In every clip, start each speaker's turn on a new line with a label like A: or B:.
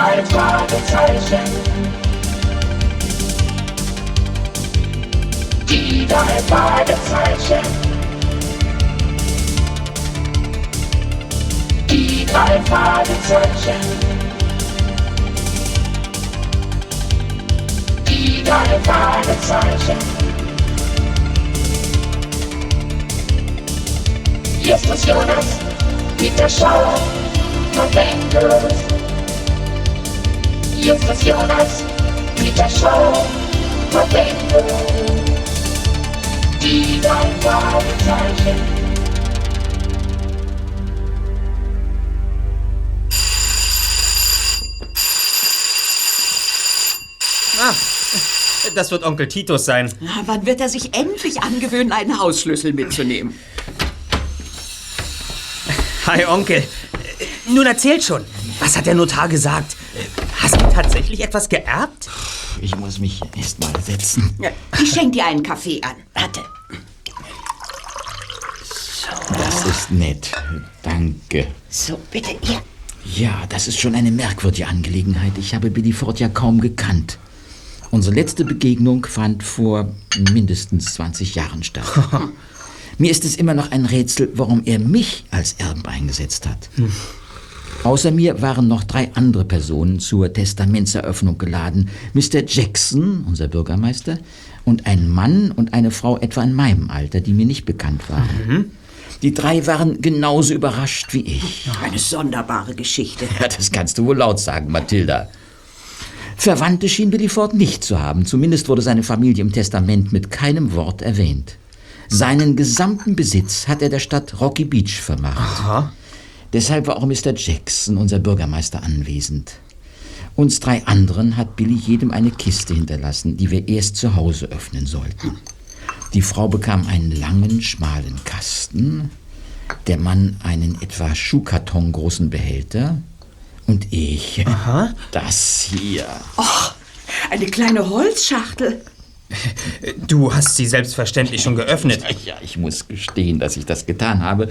A: try to try to try to shake. D die by the die by the die by the try to shake. Yes, let's do this. Beat Justus Jonas, Peter Schauer und Bengals. Die drei Fragezeichen.
B: Ah, das wird Onkel Titus sein.
C: Na, wann wird er sich endlich angewöhnen, einen Hausschlüssel mitzunehmen?
B: Hi, Onkel. Nun erzähl schon. Was hat der Notar gesagt? Tatsächlich etwas geerbt?
D: Ich muss mich erst mal setzen.
C: Ja, ich schenke dir einen Kaffee an. Warte.
D: Das ist nett. Danke.
C: So, bitte, hier.
D: Ja, das ist schon eine merkwürdige Angelegenheit. Ich habe Billy Ford ja kaum gekannt. Unsere letzte Begegnung fand vor mindestens 20 Jahren statt. Mir ist es immer noch ein Rätsel, warum er mich als Erben eingesetzt hat. Außer mir waren noch drei andere Personen zur Testamentseröffnung geladen. Mr. Jackson, unser Bürgermeister, und ein Mann und eine Frau etwa in meinem Alter, die mir nicht bekannt waren. Die drei waren genauso überrascht wie ich.
C: Eine sonderbare Geschichte.
D: Ja, das kannst du wohl laut sagen, Mathilda. Verwandte schien Billy Ford nicht zu haben. Zumindest wurde seine Familie im Testament mit keinem Wort erwähnt. Seinen gesamten Besitz hat er der Stadt Rocky Beach vermacht. Deshalb war auch Mr. Jackson, unser Bürgermeister, anwesend. Uns drei anderen hat Billy jedem eine Kiste hinterlassen, die wir erst zu Hause öffnen sollten. Die Frau bekam einen langen, schmalen Kasten, der Mann einen etwa Schuhkarton großen Behälter und ich das hier.
C: Eine kleine Holzschachtel.
B: Du hast sie selbstverständlich schon geöffnet.
D: Ja, ich muss gestehen, dass ich das getan habe.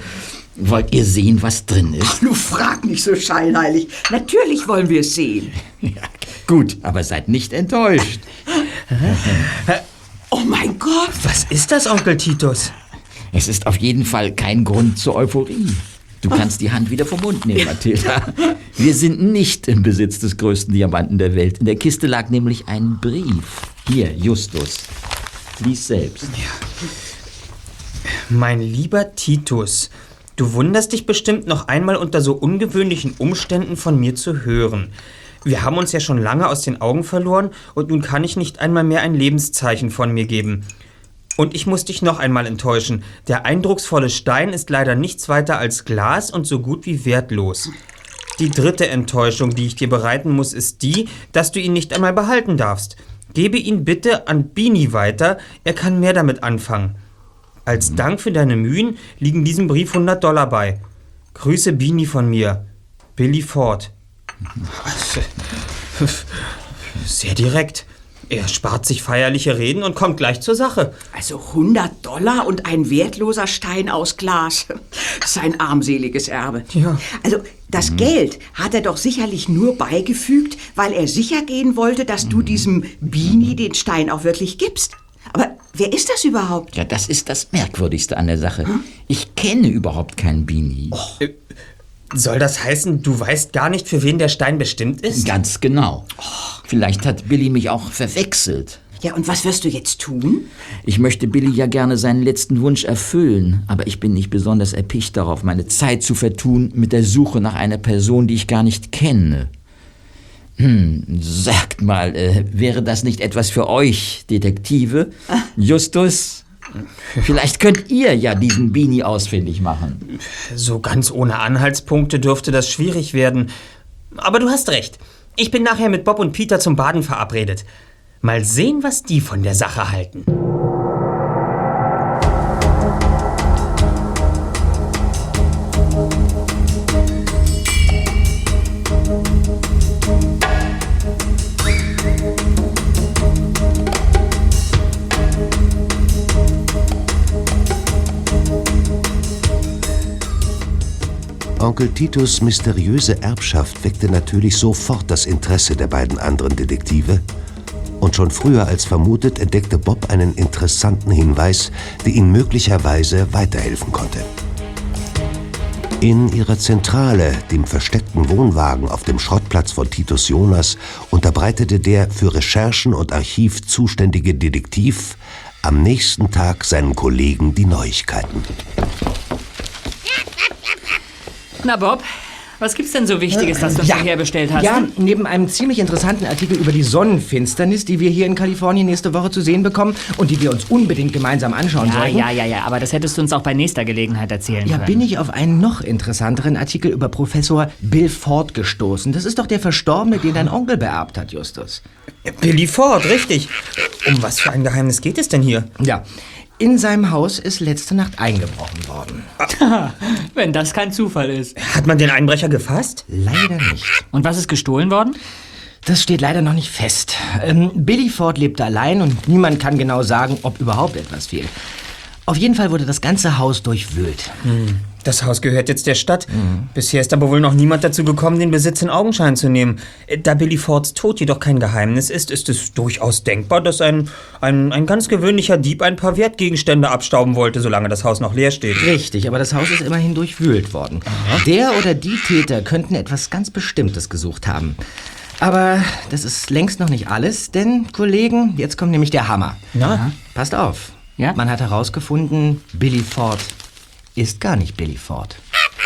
D: Wollt ihr sehen, was drin ist?
C: Du frag nicht so scheinheilig. Natürlich wollen wir es sehen.
D: Ja, gut, aber seid nicht enttäuscht.
C: Oh mein Gott.
B: Was ist das, Onkel Titus?
D: Es ist auf jeden Fall kein Grund zur Euphorie. Du kannst die Hand wieder vom Mund nehmen, Mathilda. Wir sind nicht im Besitz des größten Diamanten der Welt. In der Kiste lag nämlich ein Brief. Hier, Justus. Lies selbst.
B: Mein lieber Titus, du wunderst dich bestimmt noch einmal unter so ungewöhnlichen Umständen von mir zu hören. Wir haben uns ja schon lange aus den Augen verloren und nun kann ich nicht einmal mehr ein Lebenszeichen von mir geben. Und ich muss dich noch einmal enttäuschen. Der eindrucksvolle Stein ist leider nichts weiter als Glas und so gut wie wertlos. Die dritte Enttäuschung, die ich dir bereiten muss, ist die, dass du ihn nicht einmal behalten darfst. Gebe ihn bitte an Bini weiter, er kann mehr damit anfangen. Als Dank für deine Mühen liegen diesem Brief 100 Dollar bei. Grüße Bini von mir. Billy Ford. Sehr direkt. Er spart sich feierliche Reden und kommt gleich zur Sache.
C: Also 100 Dollar und ein wertloser Stein aus Glas. Sein armseliges Erbe.
B: Ja.
C: Also das Geld hat er doch sicherlich nur beigefügt, weil er sicher gehen wollte, dass du diesem Bini den Stein auch wirklich gibst. Aber wer ist das überhaupt?
D: Ja, das ist das Merkwürdigste an der Sache. Ich kenne überhaupt keinen Bini.
B: Soll das heißen, du weißt gar nicht, für wen der Stein bestimmt ist?
D: Ganz genau. Vielleicht hat Billy mich auch verwechselt.
C: Ja, und was wirst du jetzt tun?
D: Ich möchte Billy ja gerne seinen letzten Wunsch erfüllen, aber ich bin nicht besonders erpicht darauf, meine Zeit zu vertun mit der Suche nach einer Person, die ich gar nicht kenne. Hm, sagt mal, äh, wäre das nicht etwas für euch, Detektive? Justus? Vielleicht könnt ihr ja diesen Beanie ausfindig machen.
B: So ganz ohne Anhaltspunkte dürfte das schwierig werden. Aber du hast recht. Ich bin nachher mit Bob und Peter zum Baden verabredet. Mal sehen, was die von der Sache halten.
E: Onkel Titus mysteriöse Erbschaft weckte natürlich sofort das Interesse der beiden anderen Detektive. Und schon früher als vermutet entdeckte Bob einen interessanten Hinweis, der ihnen möglicherweise weiterhelfen konnte. In ihrer Zentrale, dem versteckten Wohnwagen auf dem Schrottplatz von Titus Jonas, unterbreitete der für Recherchen und Archiv zuständige Detektiv am nächsten Tag seinen Kollegen die Neuigkeiten.
F: Na Bob, was gibt's denn so Wichtiges, das du uns hierher bestellt hast?
G: Ja, neben einem ziemlich interessanten Artikel über die Sonnenfinsternis, die wir hier in Kalifornien nächste Woche zu sehen bekommen und die wir uns unbedingt gemeinsam anschauen
F: ja,
G: sollten.
F: ja, ja, ja, aber das hättest du uns auch bei nächster Gelegenheit erzählen
G: Ja,
F: können.
G: bin ich auf einen noch interessanteren Artikel über Professor Bill Ford gestoßen. Das ist doch der Verstorbene, den dein Onkel beerbt hat, Justus.
B: Billy Ford, richtig. Um was für ein Geheimnis geht es denn hier?
G: Ja, in seinem Haus ist letzte Nacht eingebrochen worden.
F: Wenn das kein Zufall ist.
B: Hat man den Einbrecher gefasst?
G: Leider nicht.
F: Und was ist gestohlen worden?
G: Das steht leider noch nicht fest. Ähm, Billy Ford lebte allein und niemand kann genau sagen, ob überhaupt etwas fehlt. Auf jeden Fall wurde das ganze Haus durchwühlt.
B: Das Haus gehört jetzt der Stadt. Bisher ist aber wohl noch niemand dazu gekommen, den Besitz in Augenschein zu nehmen. Äh, Da Billy Fords Tod jedoch kein Geheimnis ist, ist es durchaus denkbar, dass ein, ein, ein ganz gewöhnlicher Dieb ein paar Wertgegenstände abstauben wollte, solange das Haus noch leer steht.
G: Richtig, aber das Haus ist immerhin durchwühlt worden. Der oder die Täter könnten etwas ganz Bestimmtes gesucht haben. Aber das ist längst noch nicht alles, denn, Kollegen, jetzt kommt nämlich der Hammer.
B: Na?
G: Passt auf.
F: Ja?
G: Man hat herausgefunden, Billy Ford ist gar nicht Billy Ford.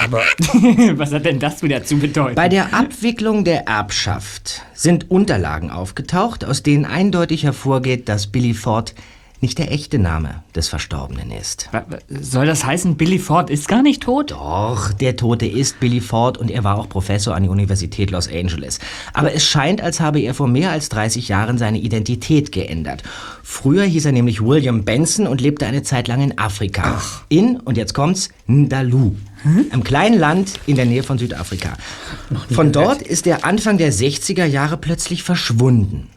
B: Aber
F: was hat denn das wieder zu bedeuten?
G: Bei der Abwicklung der Erbschaft sind Unterlagen aufgetaucht, aus denen eindeutig hervorgeht, dass Billy Ford nicht der echte Name des Verstorbenen ist.
F: Soll das heißen, Billy Ford ist gar nicht tot?
G: Doch, der Tote ist Billy Ford und er war auch Professor an der Universität Los Angeles. Aber es scheint, als habe er vor mehr als 30 Jahren seine Identität geändert. Früher hieß er nämlich William Benson und lebte eine Zeit lang in Afrika. In, und jetzt kommt's, Ndalu. Einem kleinen Land in der Nähe von Südafrika. Von dort ist er Anfang der 60er Jahre plötzlich verschwunden.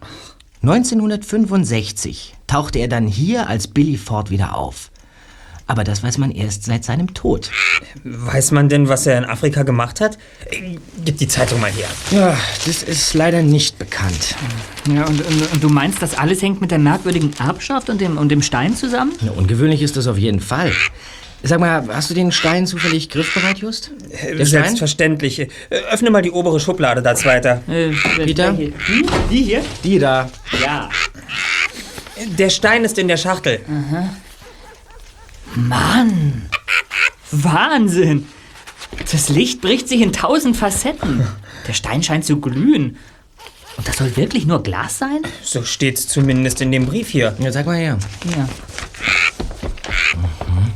G: 1965 tauchte er dann hier als Billy Ford wieder auf. Aber das weiß man erst seit seinem Tod.
B: weiß man denn, was er in Afrika gemacht hat? Gib die Zeitung mal her.
G: Ja, das ist leider nicht bekannt.
F: Ja, und, und, und du meinst, das alles hängt mit der merkwürdigen Erbschaft und dem, und dem Stein zusammen?
G: Ja, ungewöhnlich ist das auf jeden Fall. Sag mal, hast du den Stein zufällig griffbereit, Just? Der Stein?
B: Selbstverständlich. Äh, Öffne mal die obere Schublade da, Zweiter.
F: Äh,
G: Peter?
F: Die, die hier?
G: Die da.
F: Ja.
B: Der Stein ist in der Schachtel.
F: Mann! Wahnsinn! Das Licht bricht sich in tausend Facetten. Der Stein scheint zu glühen. Und das soll wirklich nur Glas sein?
B: So steht's zumindest in dem Brief hier.
G: Ja, sag mal her.
F: Ja. Mal,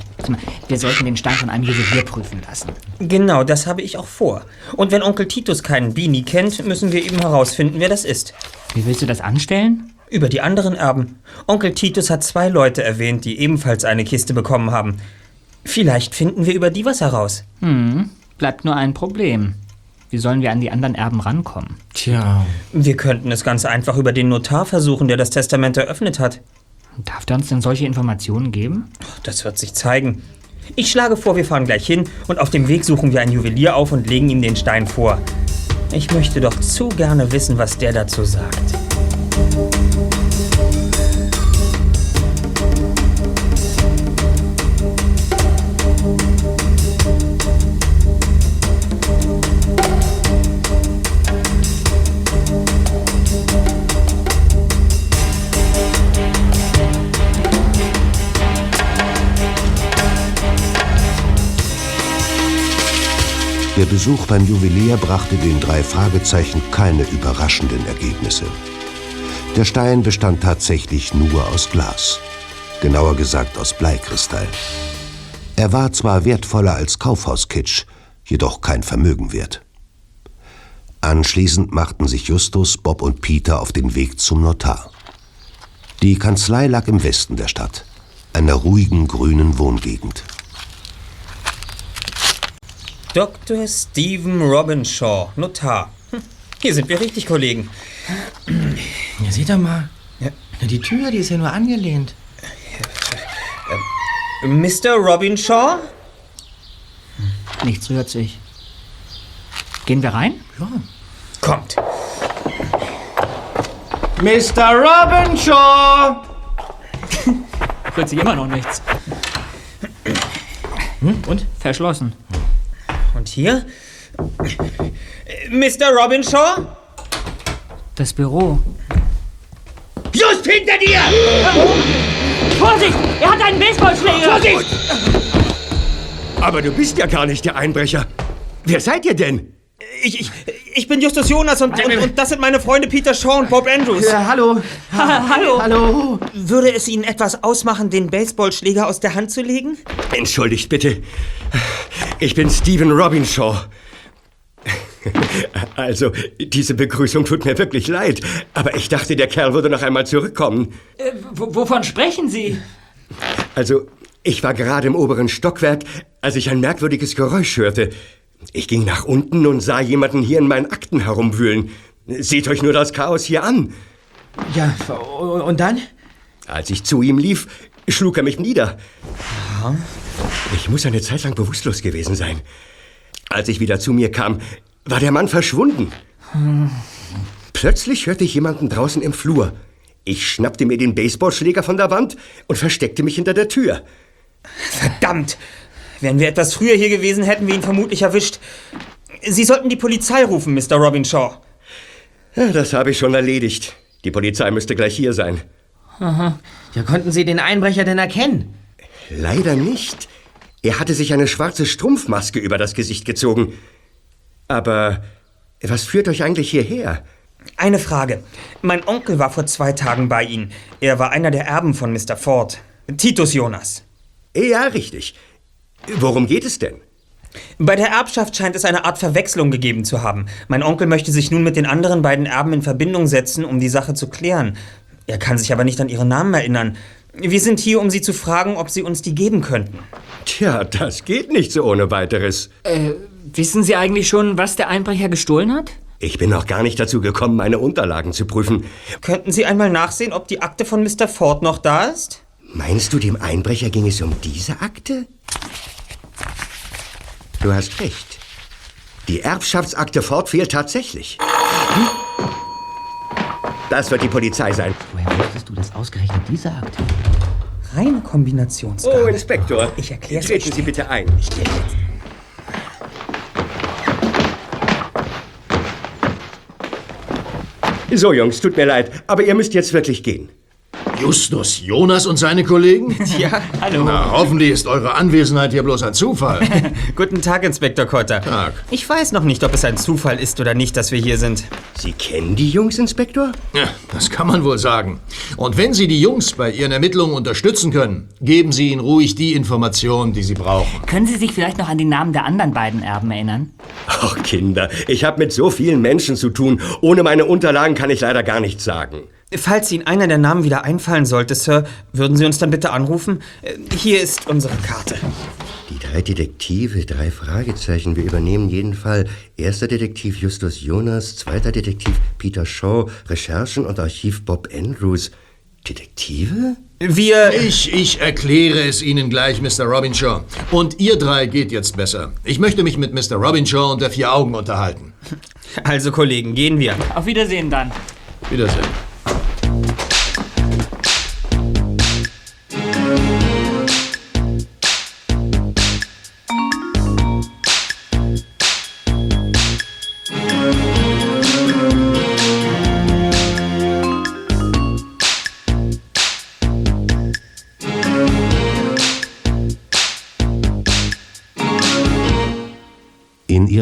F: Wir sollten den Stein von einem Juwelier prüfen lassen.
B: Genau, das habe ich auch vor. Und wenn Onkel Titus keinen Beanie kennt, müssen wir eben herausfinden, wer das ist.
F: Wie willst du das anstellen?
B: Über die anderen Erben. Onkel Titus hat zwei Leute erwähnt, die ebenfalls eine Kiste bekommen haben. Vielleicht finden wir über die was heraus.
F: Bleibt nur ein Problem. Wie sollen wir an die anderen Erben rankommen?
G: Tja.
B: Wir könnten es ganz einfach über den Notar versuchen, der das Testament eröffnet hat.
F: Darf der uns denn solche Informationen geben?
B: Das wird sich zeigen. Ich schlage vor, wir fahren gleich hin und auf dem Weg suchen wir einen Juwelier auf und legen ihm den Stein vor. Ich möchte doch zu gerne wissen, was der dazu sagt.
E: Der Besuch beim Juwelier brachte den drei Fragezeichen keine überraschenden Ergebnisse. Der Stein bestand tatsächlich nur aus Glas. Genauer gesagt aus Bleikristall. Er war zwar wertvoller als Kaufhauskitsch, jedoch kein Vermögen wert. Anschließend machten sich Justus, Bob und Peter auf den Weg zum Notar. Die Kanzlei lag im Westen der Stadt, einer ruhigen grünen Wohngegend.
B: Dr. Stephen Robinshaw, Notar. Hm, Hier sind wir richtig, Kollegen.
G: Ja, seht doch mal.
B: Ja.
G: Die Tür, die ist ja nur angelehnt.
B: Mr. Robinshaw?
F: Nichts rührt sich. Gehen wir rein?
B: Kommt.
H: Mr. Robinshaw!
F: Hört sich immer noch nichts. Hm, und? Verschlossen.
B: Und hier? Mr. Robinshaw?
F: Das Büro.
H: Just hinter dir!
F: Vorsicht! Er hat einen Baseballschläger!
H: Vorsicht! Aber du bist ja gar nicht der Einbrecher. Wer seid ihr denn?
B: Ich, ich, ich bin Justus Jonas und, und, und das sind meine Freunde Peter Shaw und Bob Andrews.
H: Ja, hallo.
F: Hallo!
H: Hallo.
B: Würde es Ihnen etwas ausmachen, den Baseballschläger aus der Hand zu legen?
H: Entschuldigt bitte. Ich bin Stephen Robinshaw. Also, diese Begrüßung tut mir wirklich leid. Aber ich dachte, der Kerl würde noch einmal zurückkommen.
F: Äh, wovon sprechen Sie?
H: Also, ich war gerade im oberen Stockwerk, als ich ein merkwürdiges Geräusch hörte. Ich ging nach unten und sah jemanden hier in meinen Akten herumwühlen. Seht euch nur das Chaos hier an.
G: Ja, und dann?
H: Als ich zu ihm lief, schlug er mich nieder. Ich muss eine Zeit lang bewusstlos gewesen sein. Als ich wieder zu mir kam, war der Mann verschwunden. Plötzlich hörte ich jemanden draußen im Flur. Ich schnappte mir den Baseballschläger von der Wand und versteckte mich hinter der Tür.
B: Verdammt! Wären wir etwas früher hier gewesen, hätten wir ihn vermutlich erwischt. Sie sollten die Polizei rufen, Mr. Robinshaw.
H: Ja, Das habe ich schon erledigt. Die Polizei müsste gleich hier sein.
G: Ja, konnten Sie den Einbrecher denn erkennen?
H: Leider nicht. Er hatte sich eine schwarze Strumpfmaske über das Gesicht gezogen. Aber was führt euch eigentlich hierher?
B: Eine Frage. Mein Onkel war vor zwei Tagen bei Ihnen. Er war einer der Erben von Mr. Ford. Titus Jonas.
H: Ja, richtig. Worum geht es denn?
B: Bei der Erbschaft scheint es eine Art Verwechslung gegeben zu haben. Mein Onkel möchte sich nun mit den anderen beiden Erben in Verbindung setzen, um die Sache zu klären. Er kann sich aber nicht an ihre Namen erinnern. Wir sind hier, um Sie zu fragen, ob Sie uns die geben könnten.
H: Tja, das geht nicht so ohne weiteres.
F: Wissen Sie eigentlich schon, was der Einbrecher gestohlen hat?
H: Ich bin noch gar nicht dazu gekommen, meine Unterlagen zu prüfen.
B: Könnten Sie einmal nachsehen, ob die Akte von Mr. Ford noch da ist?
H: Meinst du, dem Einbrecher ging es um diese Akte? Du hast recht. Die Erbschaftsakte Ford fehlt tatsächlich. Das wird die Polizei sein.
G: Woher wusstest du, dass ausgerechnet diese Akte?
B: Reine Kombinationsgabe.
H: Oh, Inspektor.
B: Ich erklär's
H: Treten
B: euch
H: Sie bitte ein. So, Jungs, tut mir leid, aber ihr müsst jetzt wirklich gehen.
I: Justus Jonas und seine Kollegen?
B: Ja, hallo.
I: Na, hoffentlich ist eure Anwesenheit hier bloß ein Zufall.
B: Guten Tag, Inspektor Kotter.
I: Tag.
B: Ich weiß noch nicht, ob es ein Zufall ist oder nicht, dass wir hier sind.
H: Sie kennen die Jungs, Inspektor?
I: Ja, das kann man wohl sagen. Und wenn Sie die Jungs bei ihren Ermittlungen unterstützen können, geben Sie ihnen ruhig die Informationen, die sie brauchen.
F: Können Sie sich vielleicht noch an die Namen der anderen beiden Erben erinnern?
H: Ach, Kinder, ich habe mit so vielen Menschen zu tun. Ohne meine Unterlagen kann ich leider gar nichts sagen.
B: Falls Ihnen einer der Namen wieder einfallen sollte, Sir, würden Sie uns dann bitte anrufen? Äh, Hier ist unsere Karte.
H: Die drei Detektive, drei Fragezeichen. Wir übernehmen jeden Fall. Erster Detektiv Justus Jonas, zweiter Detektiv Peter Shaw, Recherchen und Archiv Bob Andrews. Detektive?
B: Wir.
I: Ich, ich erkläre es Ihnen gleich, Mr. Robinshaw. Und ihr drei geht jetzt besser. Ich möchte mich mit Mr. Robinshaw und der Vier Augen unterhalten.
B: Also, Kollegen, gehen wir.
F: Auf Wiedersehen dann.
I: Wiedersehen.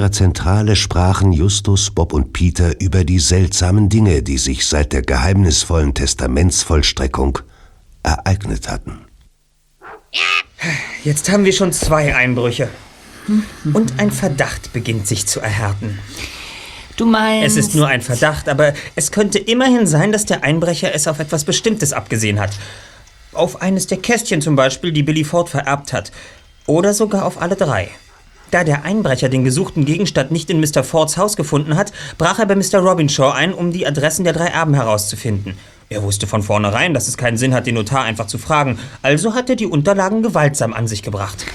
E: Ihrer Zentrale sprachen Justus, Bob und Peter über die seltsamen Dinge, die sich seit der geheimnisvollen Testamentsvollstreckung ereignet hatten.
B: Jetzt haben wir schon zwei Einbrüche. Und ein Verdacht beginnt sich zu erhärten.
F: Du meinst...
B: Es ist nur ein Verdacht, aber es könnte immerhin sein, dass der Einbrecher es auf etwas Bestimmtes abgesehen hat. Auf eines der Kästchen zum Beispiel, die Billy Ford vererbt hat. Oder sogar auf alle drei. Da der Einbrecher den gesuchten Gegenstand nicht in Mr. Fords Haus gefunden hat, brach er bei Mr. Robinshaw ein, um die Adressen der drei Erben herauszufinden. Er wusste von vornherein, dass es keinen Sinn hat, den Notar einfach zu fragen, also hat er die Unterlagen gewaltsam an sich gebracht.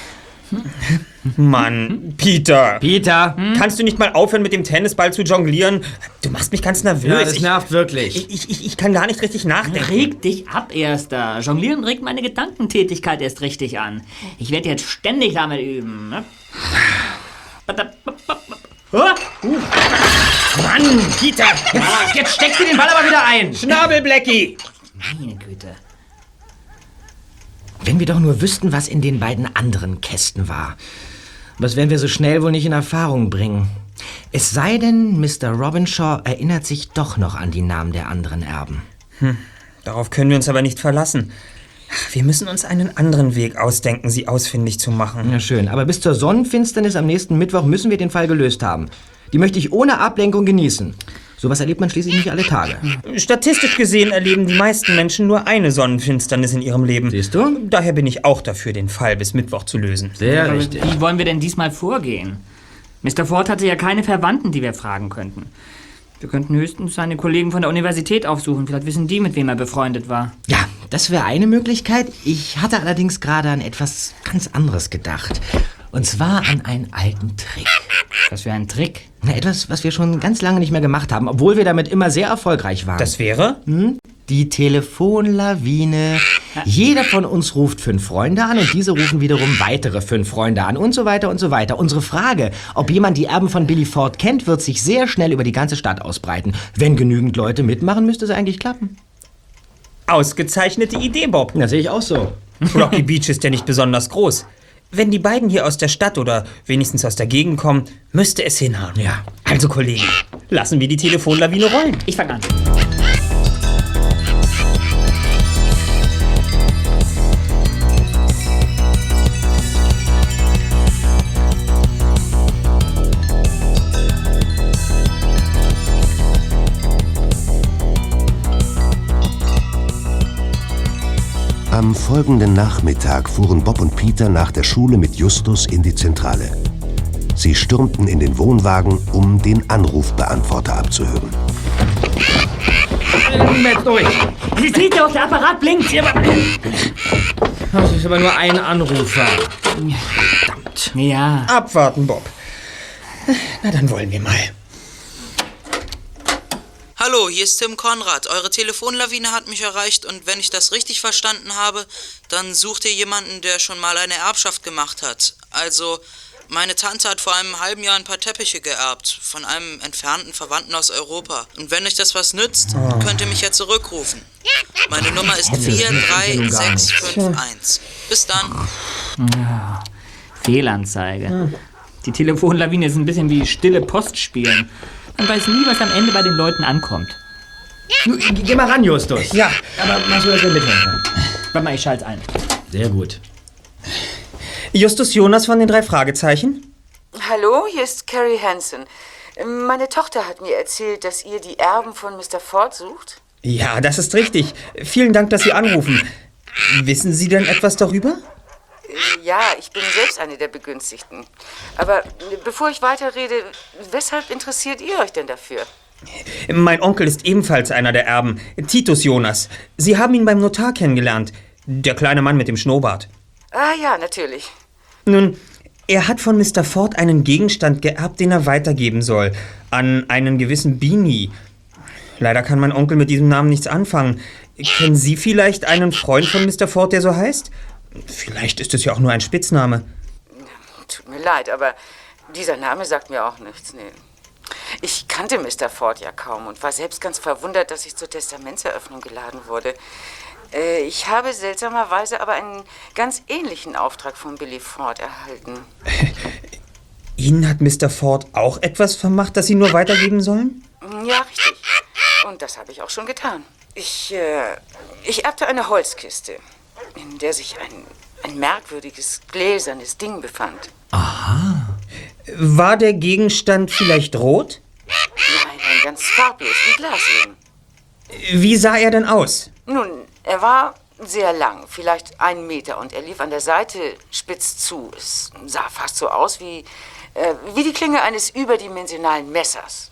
B: Mann, Peter.
G: Peter!
B: Kannst du nicht mal aufhören, mit dem Tennisball zu jonglieren? Du machst mich ganz nervös.
G: Ja, das
B: ich,
G: nervt wirklich.
B: ich, ich, ich, ich kann gar nicht richtig nachdenken.
F: Reg dich ab, Erster. Jonglieren regt meine Gedankentätigkeit erst richtig an. Ich werde jetzt ständig damit üben. Ne?
G: Mann, Peter! Jetzt, jetzt steckst du den Ball aber wieder ein!
B: Schnabel, Blackie!
F: meine Güte.
G: Wenn wir doch nur wüssten, was in den beiden anderen Kästen war. Was werden wir so schnell wohl nicht in Erfahrung bringen? Es sei denn, Mr. Robinshaw erinnert sich doch noch an die Namen der anderen Erben.
B: Darauf können wir uns aber nicht verlassen. Wir müssen uns einen anderen Weg ausdenken, sie ausfindig zu machen.
G: Ja, schön. Aber bis zur Sonnenfinsternis am nächsten Mittwoch müssen wir den Fall gelöst haben. Die möchte ich ohne Ablenkung genießen. Sowas erlebt man schließlich nicht alle Tage.
B: Statistisch gesehen erleben die meisten Menschen nur eine Sonnenfinsternis in ihrem Leben.
G: Siehst du?
B: Daher bin ich auch dafür, den Fall bis Mittwoch zu lösen.
G: Sehr
F: Aber Wie wollen wir denn diesmal vorgehen? Mr. Ford hatte ja keine Verwandten, die wir fragen könnten. Wir könnten höchstens seine Kollegen von der Universität aufsuchen. Vielleicht wissen die, mit wem er befreundet war.
G: Ja, das wäre eine Möglichkeit. Ich hatte allerdings gerade an etwas ganz anderes gedacht. Und zwar an einen alten Trick.
F: Was für ein Trick.
G: Na, etwas, was wir schon ganz lange nicht mehr gemacht haben, obwohl wir damit immer sehr erfolgreich waren.
B: Das wäre?
G: Die Telefonlawine. Jeder von uns ruft fünf Freunde an und diese rufen wiederum weitere fünf Freunde an und so weiter und so weiter. Unsere Frage, ob jemand die Erben von Billy Ford kennt, wird sich sehr schnell über die ganze Stadt ausbreiten. Wenn genügend Leute mitmachen, müsste es eigentlich klappen.
B: Ausgezeichnete Idee, Bob.
G: Das sehe ich auch so.
B: Rocky Beach ist ja nicht besonders groß. Wenn die beiden hier aus der Stadt oder wenigstens aus der Gegend kommen, müsste es hinhauen.
G: Ja.
B: Also, Kollegen, lassen wir die Telefonlawine rollen.
F: Ich fang an.
E: Am folgenden Nachmittag fuhren Bob und Peter nach der Schule mit Justus in die Zentrale. Sie stürmten in den Wohnwagen, um den Anrufbeantworter abzuhören.
G: Jetzt durch.
F: Sie sieht ja, auch der Apparat blinkt.
G: Das ist aber nur ein Anrufer.
F: Ja.
B: Abwarten, Bob. Na, dann wollen wir mal.
J: Hallo, hier ist Tim Konrad. Eure Telefonlawine hat mich erreicht und wenn ich das richtig verstanden habe, dann sucht ihr jemanden, der schon mal eine Erbschaft gemacht hat. Also, meine Tante hat vor einem halben Jahr ein paar Teppiche geerbt von einem entfernten Verwandten aus Europa. Und wenn euch das was nützt, könnt ihr mich ja zurückrufen. Meine Nummer ist 43651. Bis dann.
F: Fehlanzeige. Die Telefonlawine ist ein bisschen wie stille Post spielen. Man weiß nie, was am Ende bei den Leuten ankommt.
G: Du, Geh mal ran, Justus.
F: Ja.
G: Aber mach so, dass wir mithelfen.
F: Warte mal, ich schalte ein.
G: Sehr gut.
B: Justus Jonas von den drei Fragezeichen?
K: Hallo, hier ist Carrie Hansen. Meine Tochter hat mir erzählt, dass ihr die Erben von Mr. Ford sucht.
B: Ja, das ist richtig. Vielen Dank, dass Sie anrufen. Wissen Sie denn etwas darüber?
K: Ja, ich bin selbst eine der Begünstigten. Aber bevor ich weiterrede, weshalb interessiert ihr euch denn dafür?
B: Mein Onkel ist ebenfalls einer der Erben, Titus Jonas. Sie haben ihn beim Notar kennengelernt. Der kleine Mann mit dem Schnurrbart.
K: Ah ja, natürlich.
B: Nun, er hat von Mr. Ford einen Gegenstand geerbt, den er weitergeben soll. An einen gewissen Beanie. Leider kann mein Onkel mit diesem Namen nichts anfangen. Kennen Sie vielleicht einen Freund von Mr. Ford, der so heißt? Vielleicht ist es ja auch nur ein Spitzname.
K: Tut mir leid, aber dieser Name sagt mir auch nichts. Nee. Ich kannte Mr. Ford ja kaum und war selbst ganz verwundert, dass ich zur Testamentseröffnung geladen wurde. Äh, Ich habe seltsamerweise aber einen ganz ähnlichen Auftrag von Billy Ford erhalten.
B: Ihnen hat Mr. Ford auch etwas vermacht, das Sie nur weitergeben sollen?
K: Ja, richtig. Und das habe ich auch schon getan. Ich, äh, ich erbte eine Holzkiste, in der sich ein, ein merkwürdiges, gläsernes Ding befand.
B: War der Gegenstand vielleicht rot?
K: Nein, nein, ganz farblos, wie Glas eben.
B: Wie sah er denn aus?
K: Nun, er war sehr lang, vielleicht einen Meter, und er lief an der Seite spitz zu. Es sah fast so aus wie, äh, wie die Klinge eines überdimensionalen Messers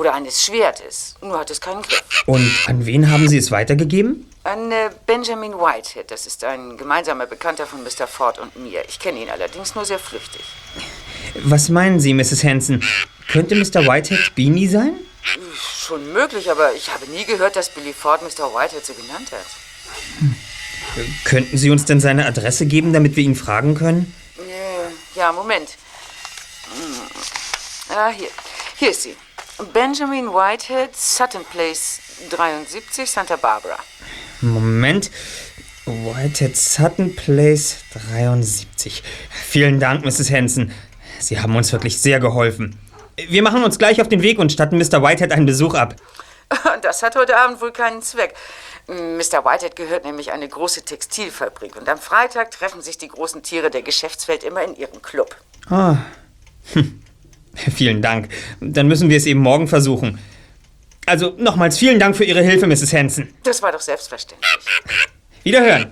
K: oder eines Schwertes. Nur hat es keinen Griff.
B: Und an wen haben Sie es weitergegeben?
K: An äh, Benjamin Whitehead. Das ist ein gemeinsamer Bekannter von Mr. Ford und mir. Ich kenne ihn allerdings nur sehr flüchtig.
B: Was meinen Sie, Mrs. Hanson? Könnte Mr. Whitehead Beanie sein?
K: Schon möglich, aber ich habe nie gehört, dass Billy Ford Mr. Whitehead so genannt hat.
B: Könnten Sie uns denn seine Adresse geben, damit wir ihn fragen können?
K: Äh, Ja, Moment. Hm. Ah, hier. Hier ist sie. Benjamin Whitehead, Sutton Place 73, Santa Barbara.
B: Moment. Whitehead Sutton Place 73. Vielen Dank, Mrs. Hanson. Sie haben uns wirklich sehr geholfen. Wir machen uns gleich auf den Weg und statten Mr. Whitehead einen Besuch ab.
K: Das hat heute Abend wohl keinen Zweck. Mr. Whitehead gehört nämlich eine große Textilfabrik und am Freitag treffen sich die großen Tiere der Geschäftswelt immer in ihrem Club.
B: Ah. Hm. Vielen Dank. Dann müssen wir es eben morgen versuchen. Also nochmals vielen Dank für Ihre Hilfe, Mrs. Hanson.
K: Das war doch selbstverständlich.
B: Wiederhören.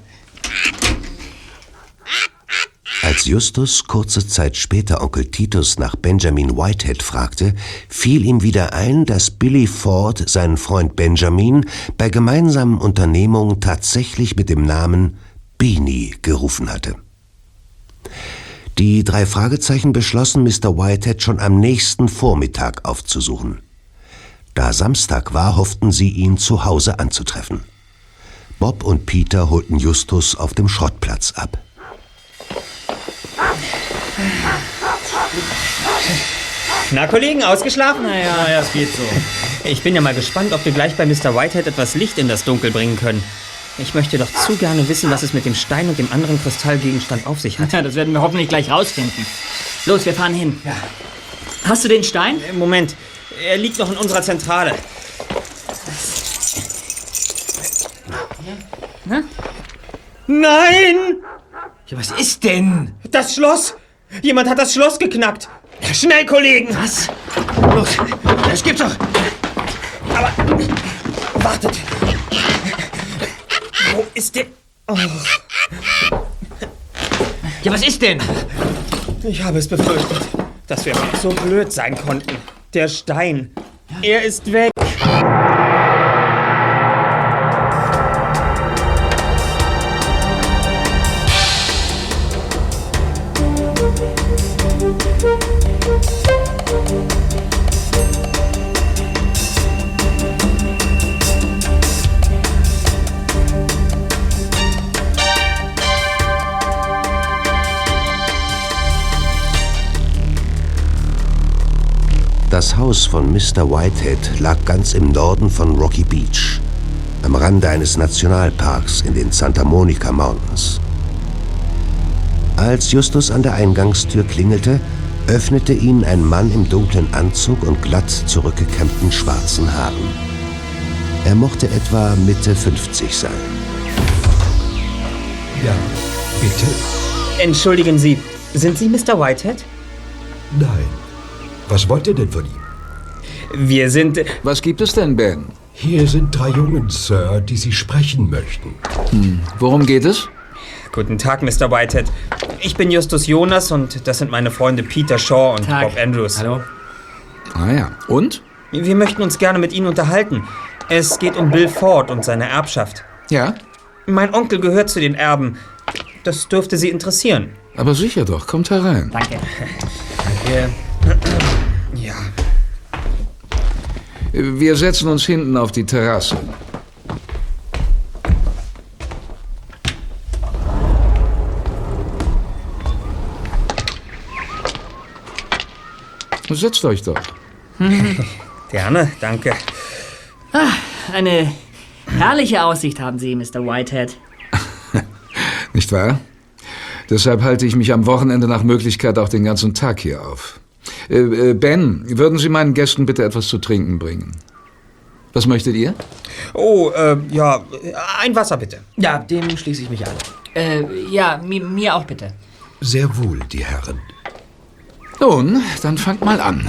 E: Als Justus kurze Zeit später Onkel Titus nach Benjamin Whitehead fragte, fiel ihm wieder ein, dass Billy Ford seinen Freund Benjamin bei gemeinsamen Unternehmungen tatsächlich mit dem Namen Beanie gerufen hatte. Die drei Fragezeichen beschlossen, Mr. Whitehead schon am nächsten Vormittag aufzusuchen. Da Samstag war, hofften sie, ihn zu Hause anzutreffen. Bob und Peter holten Justus auf dem Schrottplatz ab.
B: Na, Kollegen, ausgeschlafen?
G: Naja, ja, es geht so.
B: Ich bin ja mal gespannt, ob wir gleich bei Mr. Whitehead etwas Licht in das Dunkel bringen können. Ich möchte doch zu gerne wissen, was es mit dem Stein und dem anderen Kristallgegenstand auf sich hat.
F: Ja, das werden wir hoffentlich gleich rausfinden. Los, wir fahren hin. Hast du den Stein?
B: Moment, er liegt noch in unserer Zentrale.
F: Na?
B: Nein!
G: Ja, was ist denn?
B: Das Schloss! Jemand hat das Schloss geknackt! Schnell, Kollegen!
G: Was? Los, das gibt's doch.
B: Aber wartet! Wo ist der? Oh,
G: Ja, was ist denn?
B: ich habe es befürchtet, dass wir so blöd sein konnten. Der Stein. Er ist weg.
E: Haus von Mr. Whitehead lag ganz im Norden von Rocky Beach, am Rande eines Nationalparks in den Santa Monica Mountains. Als Justus an der Eingangstür klingelte, öffnete ihn ein Mann im dunklen Anzug und glatt zurückgekämmten schwarzen Haaren. Er mochte etwa Mitte 50 sein.
L: Ja, bitte?
B: Entschuldigen Sie, sind Sie Mr. Whitehead?
L: Nein. Was wollt ihr denn von ihm?
B: Wir sind.
M: Was gibt es denn, Ben?
L: Hier sind drei Jungen, Sir, die Sie sprechen möchten.
M: Hm. Worum geht es?
B: Guten Tag, Mr. Whitehead. Ich bin Justus Jonas und das sind meine Freunde Peter Shaw und
F: Tag.
B: Bob Andrews.
F: Hallo.
M: Ah ja. Und?
B: Wir möchten uns gerne mit Ihnen unterhalten. Es geht um Bill Ford und seine Erbschaft.
M: Ja?
B: Mein Onkel gehört zu den Erben. Das dürfte Sie interessieren.
M: Aber sicher doch. Kommt herein.
F: Danke.
B: Danke. Ja.
M: Wir setzen uns hinten auf die Terrasse. Setzt euch doch.
B: Gerne, danke.
F: Ah, eine herrliche Aussicht haben Sie, Mr. Whitehead.
M: Nicht wahr? Deshalb halte ich mich am Wochenende nach Möglichkeit auch den ganzen Tag hier auf. Äh, äh, Ben, würden Sie meinen Gästen bitte etwas zu trinken bringen? Was möchtet ihr?
B: Oh, äh, ja, ein Wasser bitte.
G: Ja, dem schließe ich mich an.
F: Äh, ja, mi mir auch bitte.
L: Sehr wohl, die Herren.
M: Nun, dann fangt mal an.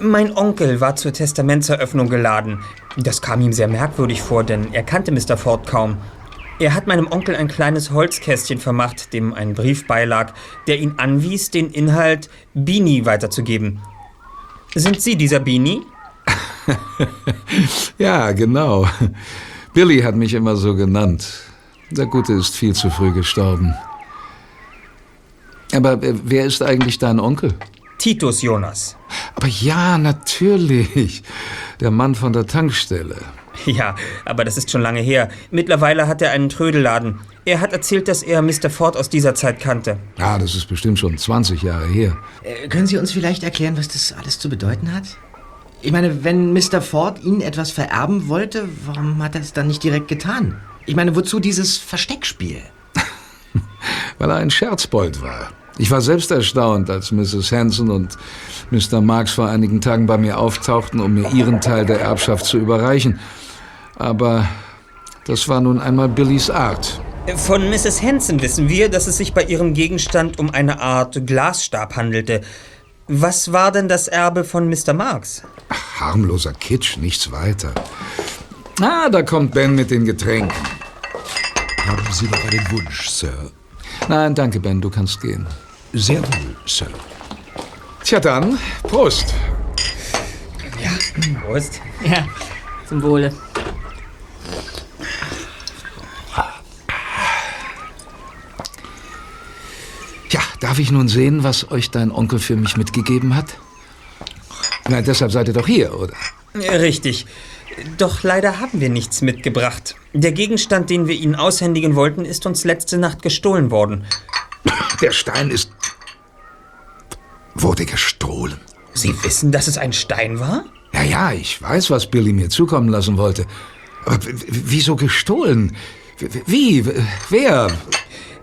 B: Mein Onkel war zur Testamentseröffnung geladen. Das kam ihm sehr merkwürdig vor, denn er kannte Mr. Ford kaum. Er hat meinem Onkel ein kleines Holzkästchen vermacht, dem ein Brief beilag, der ihn anwies, den Inhalt Beanie weiterzugeben. Sind Sie dieser Beanie?
M: ja, genau. Billy hat mich immer so genannt. Der Gute ist viel zu früh gestorben. Aber wer ist eigentlich dein Onkel?
B: Titus Jonas.
M: Aber ja, natürlich. Der Mann von der Tankstelle.
B: Ja, aber das ist schon lange her. Mittlerweile hat er einen Trödelladen. Er hat erzählt, dass er Mr. Ford aus dieser Zeit kannte.
M: Ja, das ist bestimmt schon 20 Jahre her.
G: Äh, können Sie uns vielleicht erklären, was das alles zu bedeuten hat? Ich meine, wenn Mr. Ford Ihnen etwas vererben wollte, warum hat er es dann nicht direkt getan? Ich meine, wozu dieses Versteckspiel?
M: Weil er ein Scherzbold war. Ich war selbst erstaunt, als Mrs. Hanson und Mr. Marks vor einigen Tagen bei mir auftauchten, um mir ihren Teil der Erbschaft zu überreichen. Aber das war nun einmal Billys Art.
B: Von Mrs. Hanson wissen wir, dass es sich bei ihrem Gegenstand um eine Art Glasstab handelte. Was war denn das Erbe von Mr. Marks?
M: Ach, harmloser Kitsch, nichts weiter. Ah, da kommt Ben mit den Getränken.
L: Haben Sie noch einen Wunsch, Sir?
M: Nein, danke, Ben, du kannst gehen.
L: Sehr wohl, Sir.
M: Tja dann, Prost.
B: Ja, Prost.
F: Ja, zum Wohle.
M: Ja, darf ich nun sehen, was euch dein Onkel für mich mitgegeben hat? Na, deshalb seid ihr doch hier, oder?
B: Richtig. Doch leider haben wir nichts mitgebracht. Der Gegenstand, den wir Ihnen aushändigen wollten, ist uns letzte Nacht gestohlen worden.
M: Der Stein ist. wurde gestohlen.
B: Sie wissen, dass es ein Stein war?
M: Ja, ja, ich weiß, was Billy mir zukommen lassen wollte. Aber wieso gestohlen? Wie? Wer?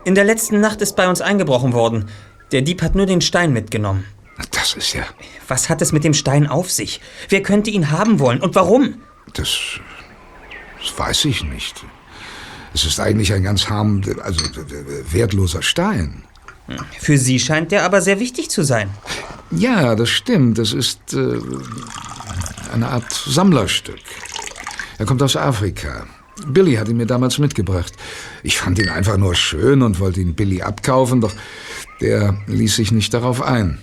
B: In der letzten Nacht ist bei uns eingebrochen worden. Der Dieb hat nur den Stein mitgenommen.
M: Das ist ja.
B: Was hat es mit dem Stein auf sich? Wer könnte ihn haben wollen und warum?
M: Das. das weiß ich nicht. Es ist eigentlich ein ganz harm. also wertloser Stein.
B: Für Sie scheint der aber sehr wichtig zu sein.
M: Ja, das stimmt. Das ist äh, eine Art Sammlerstück. Er kommt aus Afrika. Billy hat ihn mir damals mitgebracht. Ich fand ihn einfach nur schön und wollte ihn Billy abkaufen, doch der ließ sich nicht darauf ein.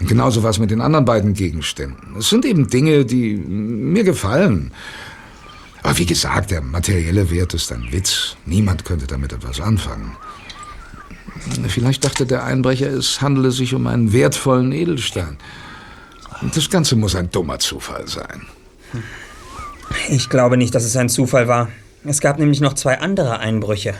M: Und genauso war es mit den anderen beiden Gegenständen. Es sind eben Dinge, die mir gefallen. Aber wie gesagt, der materielle Wert ist ein Witz. Niemand könnte damit etwas anfangen. Vielleicht dachte der Einbrecher, es handele sich um einen wertvollen Edelstein. Und das Ganze muss ein dummer Zufall sein.
B: Ich glaube nicht, dass es ein Zufall war. Es gab nämlich noch zwei andere Einbrüche.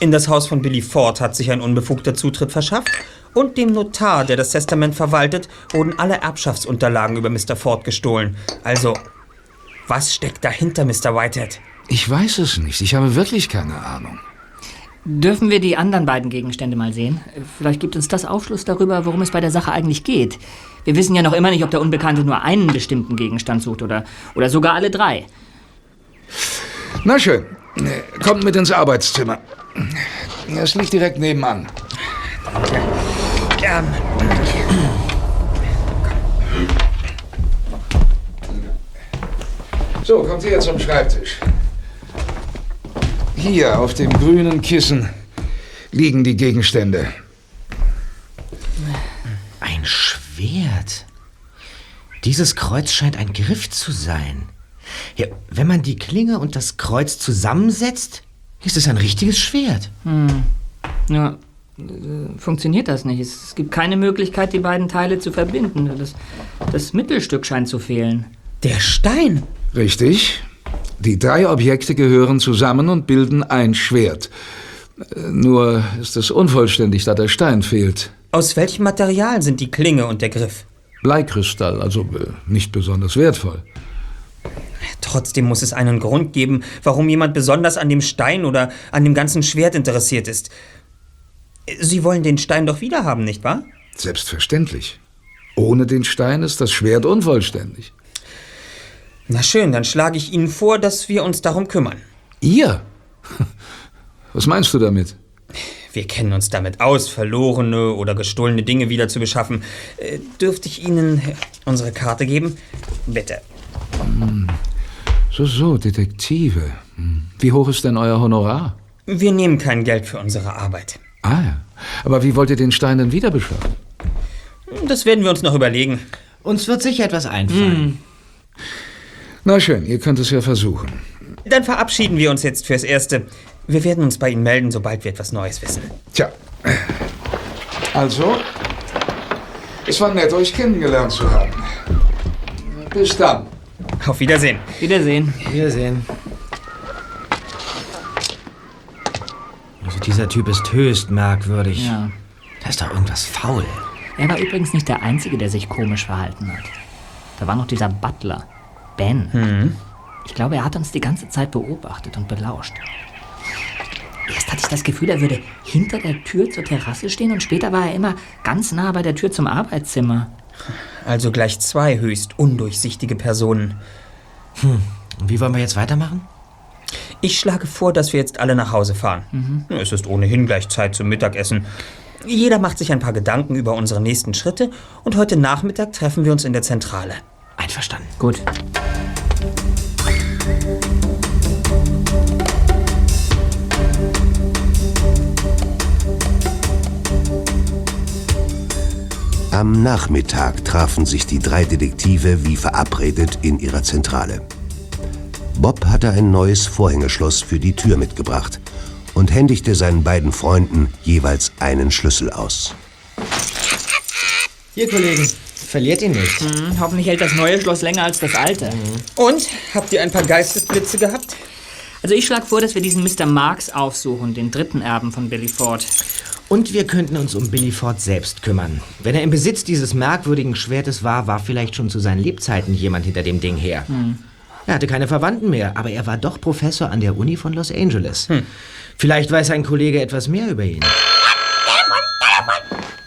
B: In das Haus von Billy Ford hat sich ein unbefugter Zutritt verschafft und dem Notar, der das Testament verwaltet, wurden alle Erbschaftsunterlagen über Mr. Ford gestohlen. Also, was steckt dahinter, Mr. Whitehead?
M: Ich weiß es nicht. Ich habe wirklich keine Ahnung.
F: Dürfen wir die anderen beiden Gegenstände mal sehen? Vielleicht gibt uns das Aufschluss darüber, worum es bei der Sache eigentlich geht. Wir wissen ja noch immer nicht, ob der Unbekannte nur einen bestimmten Gegenstand sucht oder, oder sogar alle drei.
M: Na schön. Kommt mit ins Arbeitszimmer. Es liegt direkt nebenan.
B: Gern.
M: So, kommt ihr zum Schreibtisch. Hier auf dem grünen Kissen liegen die Gegenstände.
G: Ein Schwert. Dieses Kreuz scheint ein Griff zu sein. Ja, wenn man die Klinge und das Kreuz zusammensetzt, ist es ein richtiges Schwert.
F: Hm. Ja, äh, funktioniert das nicht. Es gibt keine Möglichkeit, die beiden Teile zu verbinden. Das, das Mittelstück scheint zu fehlen.
B: Der Stein?
M: Richtig. Die drei Objekte gehören zusammen und bilden ein Schwert. Äh, Nur ist es unvollständig, da der Stein fehlt.
B: Aus welchem Material sind die Klinge und der Griff?
M: Bleikristall, also äh, nicht besonders wertvoll.
B: Trotzdem muss es einen Grund geben, warum jemand besonders an dem Stein oder an dem ganzen Schwert interessiert ist. Sie wollen den Stein doch wiederhaben, nicht wahr?
M: Selbstverständlich. Ohne den Stein ist das Schwert unvollständig.
B: Na schön, dann schlage ich Ihnen vor, dass wir uns darum kümmern.
M: Ihr? Was meinst du damit?
B: Wir kennen uns damit aus, verlorene oder gestohlene Dinge wieder zu beschaffen. Äh, dürfte ich Ihnen unsere Karte geben? Bitte.
M: Hm. So, so, Detektive. Hm. Wie hoch ist denn euer Honorar?
B: Wir nehmen kein Geld für unsere Arbeit.
M: Ah ja. Aber wie wollt ihr den Stein denn wieder beschaffen?
B: Das werden wir uns noch überlegen.
G: Uns wird sicher etwas einfallen.
M: Na schön, ihr könnt es ja versuchen.
B: Dann verabschieden wir uns jetzt fürs Erste. Wir werden uns bei Ihnen melden, sobald wir etwas Neues wissen.
M: Tja. Also, es war nett, euch kennengelernt zu haben. Bis dann.
B: Auf Wiedersehen.
F: Wiedersehen.
G: Wiedersehen. Also dieser Typ ist höchst merkwürdig.
F: Ja.
G: Da ist doch irgendwas faul.
F: Er war übrigens nicht der Einzige, der sich komisch verhalten hat. Da war noch dieser Butler, Ben. Ich glaube, er hat uns die ganze Zeit beobachtet und belauscht. Erst hatte ich das Gefühl, er würde hinter der Tür zur Terrasse stehen und später war er immer ganz nah bei der Tür zum Arbeitszimmer.
B: Also gleich zwei höchst undurchsichtige Personen.
G: Hm. Und wie wollen wir jetzt weitermachen?
B: Ich schlage vor, dass wir jetzt alle nach Hause fahren. Es ist ohnehin gleich Zeit zum Mittagessen. Jeder macht sich ein paar Gedanken über unsere nächsten Schritte und heute Nachmittag treffen wir uns in der Zentrale.
G: Einverstanden.
F: Gut.
E: Am Nachmittag trafen sich die drei Detektive wie verabredet in ihrer Zentrale. Bob hatte ein neues Vorhängeschloss für die Tür mitgebracht und händigte seinen beiden Freunden jeweils einen Schlüssel aus.
G: Hier, Kollegen. Verliert ihn nicht.
F: Hm, hoffentlich hält das neue Schloss länger als das alte.
B: Und? Habt ihr ein paar Geistesblitze gehabt?
F: Also ich schlage vor, dass wir diesen Mr. Marks aufsuchen, den dritten Erben von Billy Ford.
G: Und wir könnten uns um Billy Ford selbst kümmern. Wenn er im Besitz dieses merkwürdigen Schwertes war, war vielleicht schon zu seinen Lebzeiten jemand hinter dem Ding her. Er hatte keine Verwandten mehr, aber er war doch Professor an der Uni von Los Angeles. Vielleicht weiß ein Kollege etwas mehr über ihn.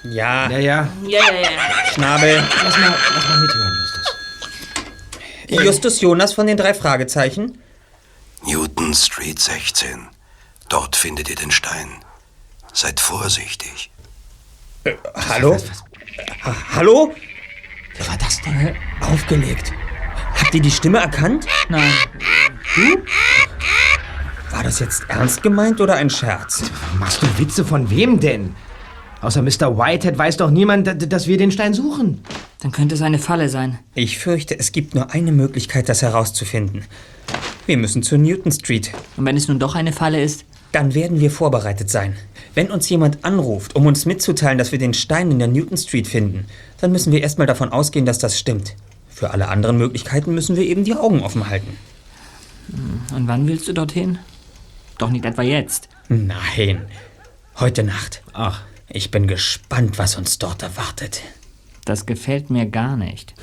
B: Ja.
G: Ja, ja.
F: Ja, ja, ja.
B: Schnabel.
G: Lass mal, lass mal mithören, Justus.
B: Justus Jonas von den drei Fragezeichen?
E: Newton Street 16. Dort findet ihr den Stein. Seid vorsichtig.
B: Hallo? Ha Hallo?
G: Wer war das denn?
B: Aufgelegt. Habt ihr die Stimme erkannt?
F: Nein.
B: War das jetzt ernst gemeint oder ein Scherz?
G: Machst du Witze von wem denn? Außer Mr. Whitehead weiß doch niemand, dass wir den Stein suchen.
F: Dann könnte es eine Falle sein.
B: Ich fürchte, es gibt nur eine Möglichkeit, das herauszufinden. Wir müssen zur Newton Street.
F: Und wenn es nun doch eine Falle ist?
B: Dann werden wir vorbereitet sein. Wenn uns jemand anruft, um uns mitzuteilen, dass wir den Stein in der Newton Street finden, dann müssen wir erstmal davon ausgehen, dass das stimmt. Für alle anderen Möglichkeiten müssen wir eben die Augen offen halten.
F: Und wann willst du dorthin? Doch nicht etwa jetzt.
B: Nein, heute Nacht.
G: Ach.
B: Ich bin gespannt, was uns dort erwartet.
F: Das gefällt mir gar nicht.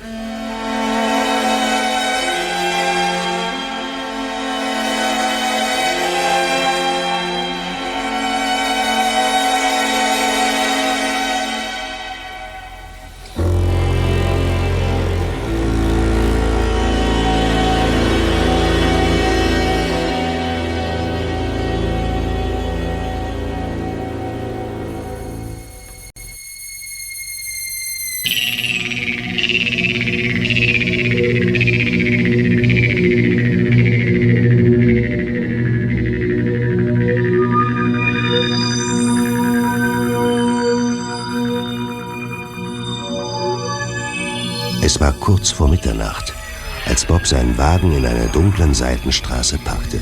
E: In einer dunklen Seitenstraße parkte.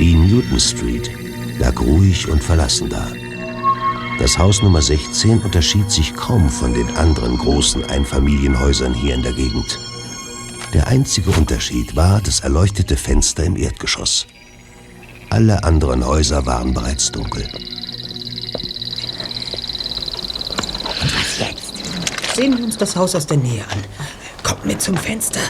E: Die Newton Street lag ruhig und verlassen da. Das Haus Nummer 16 unterschied sich kaum von den anderen großen Einfamilienhäusern hier in der Gegend. Der einzige Unterschied war das erleuchtete Fenster im Erdgeschoss. Alle anderen Häuser waren bereits dunkel.
B: Sehen wir uns das Haus aus der Nähe an. Kommt mit zum Fenster.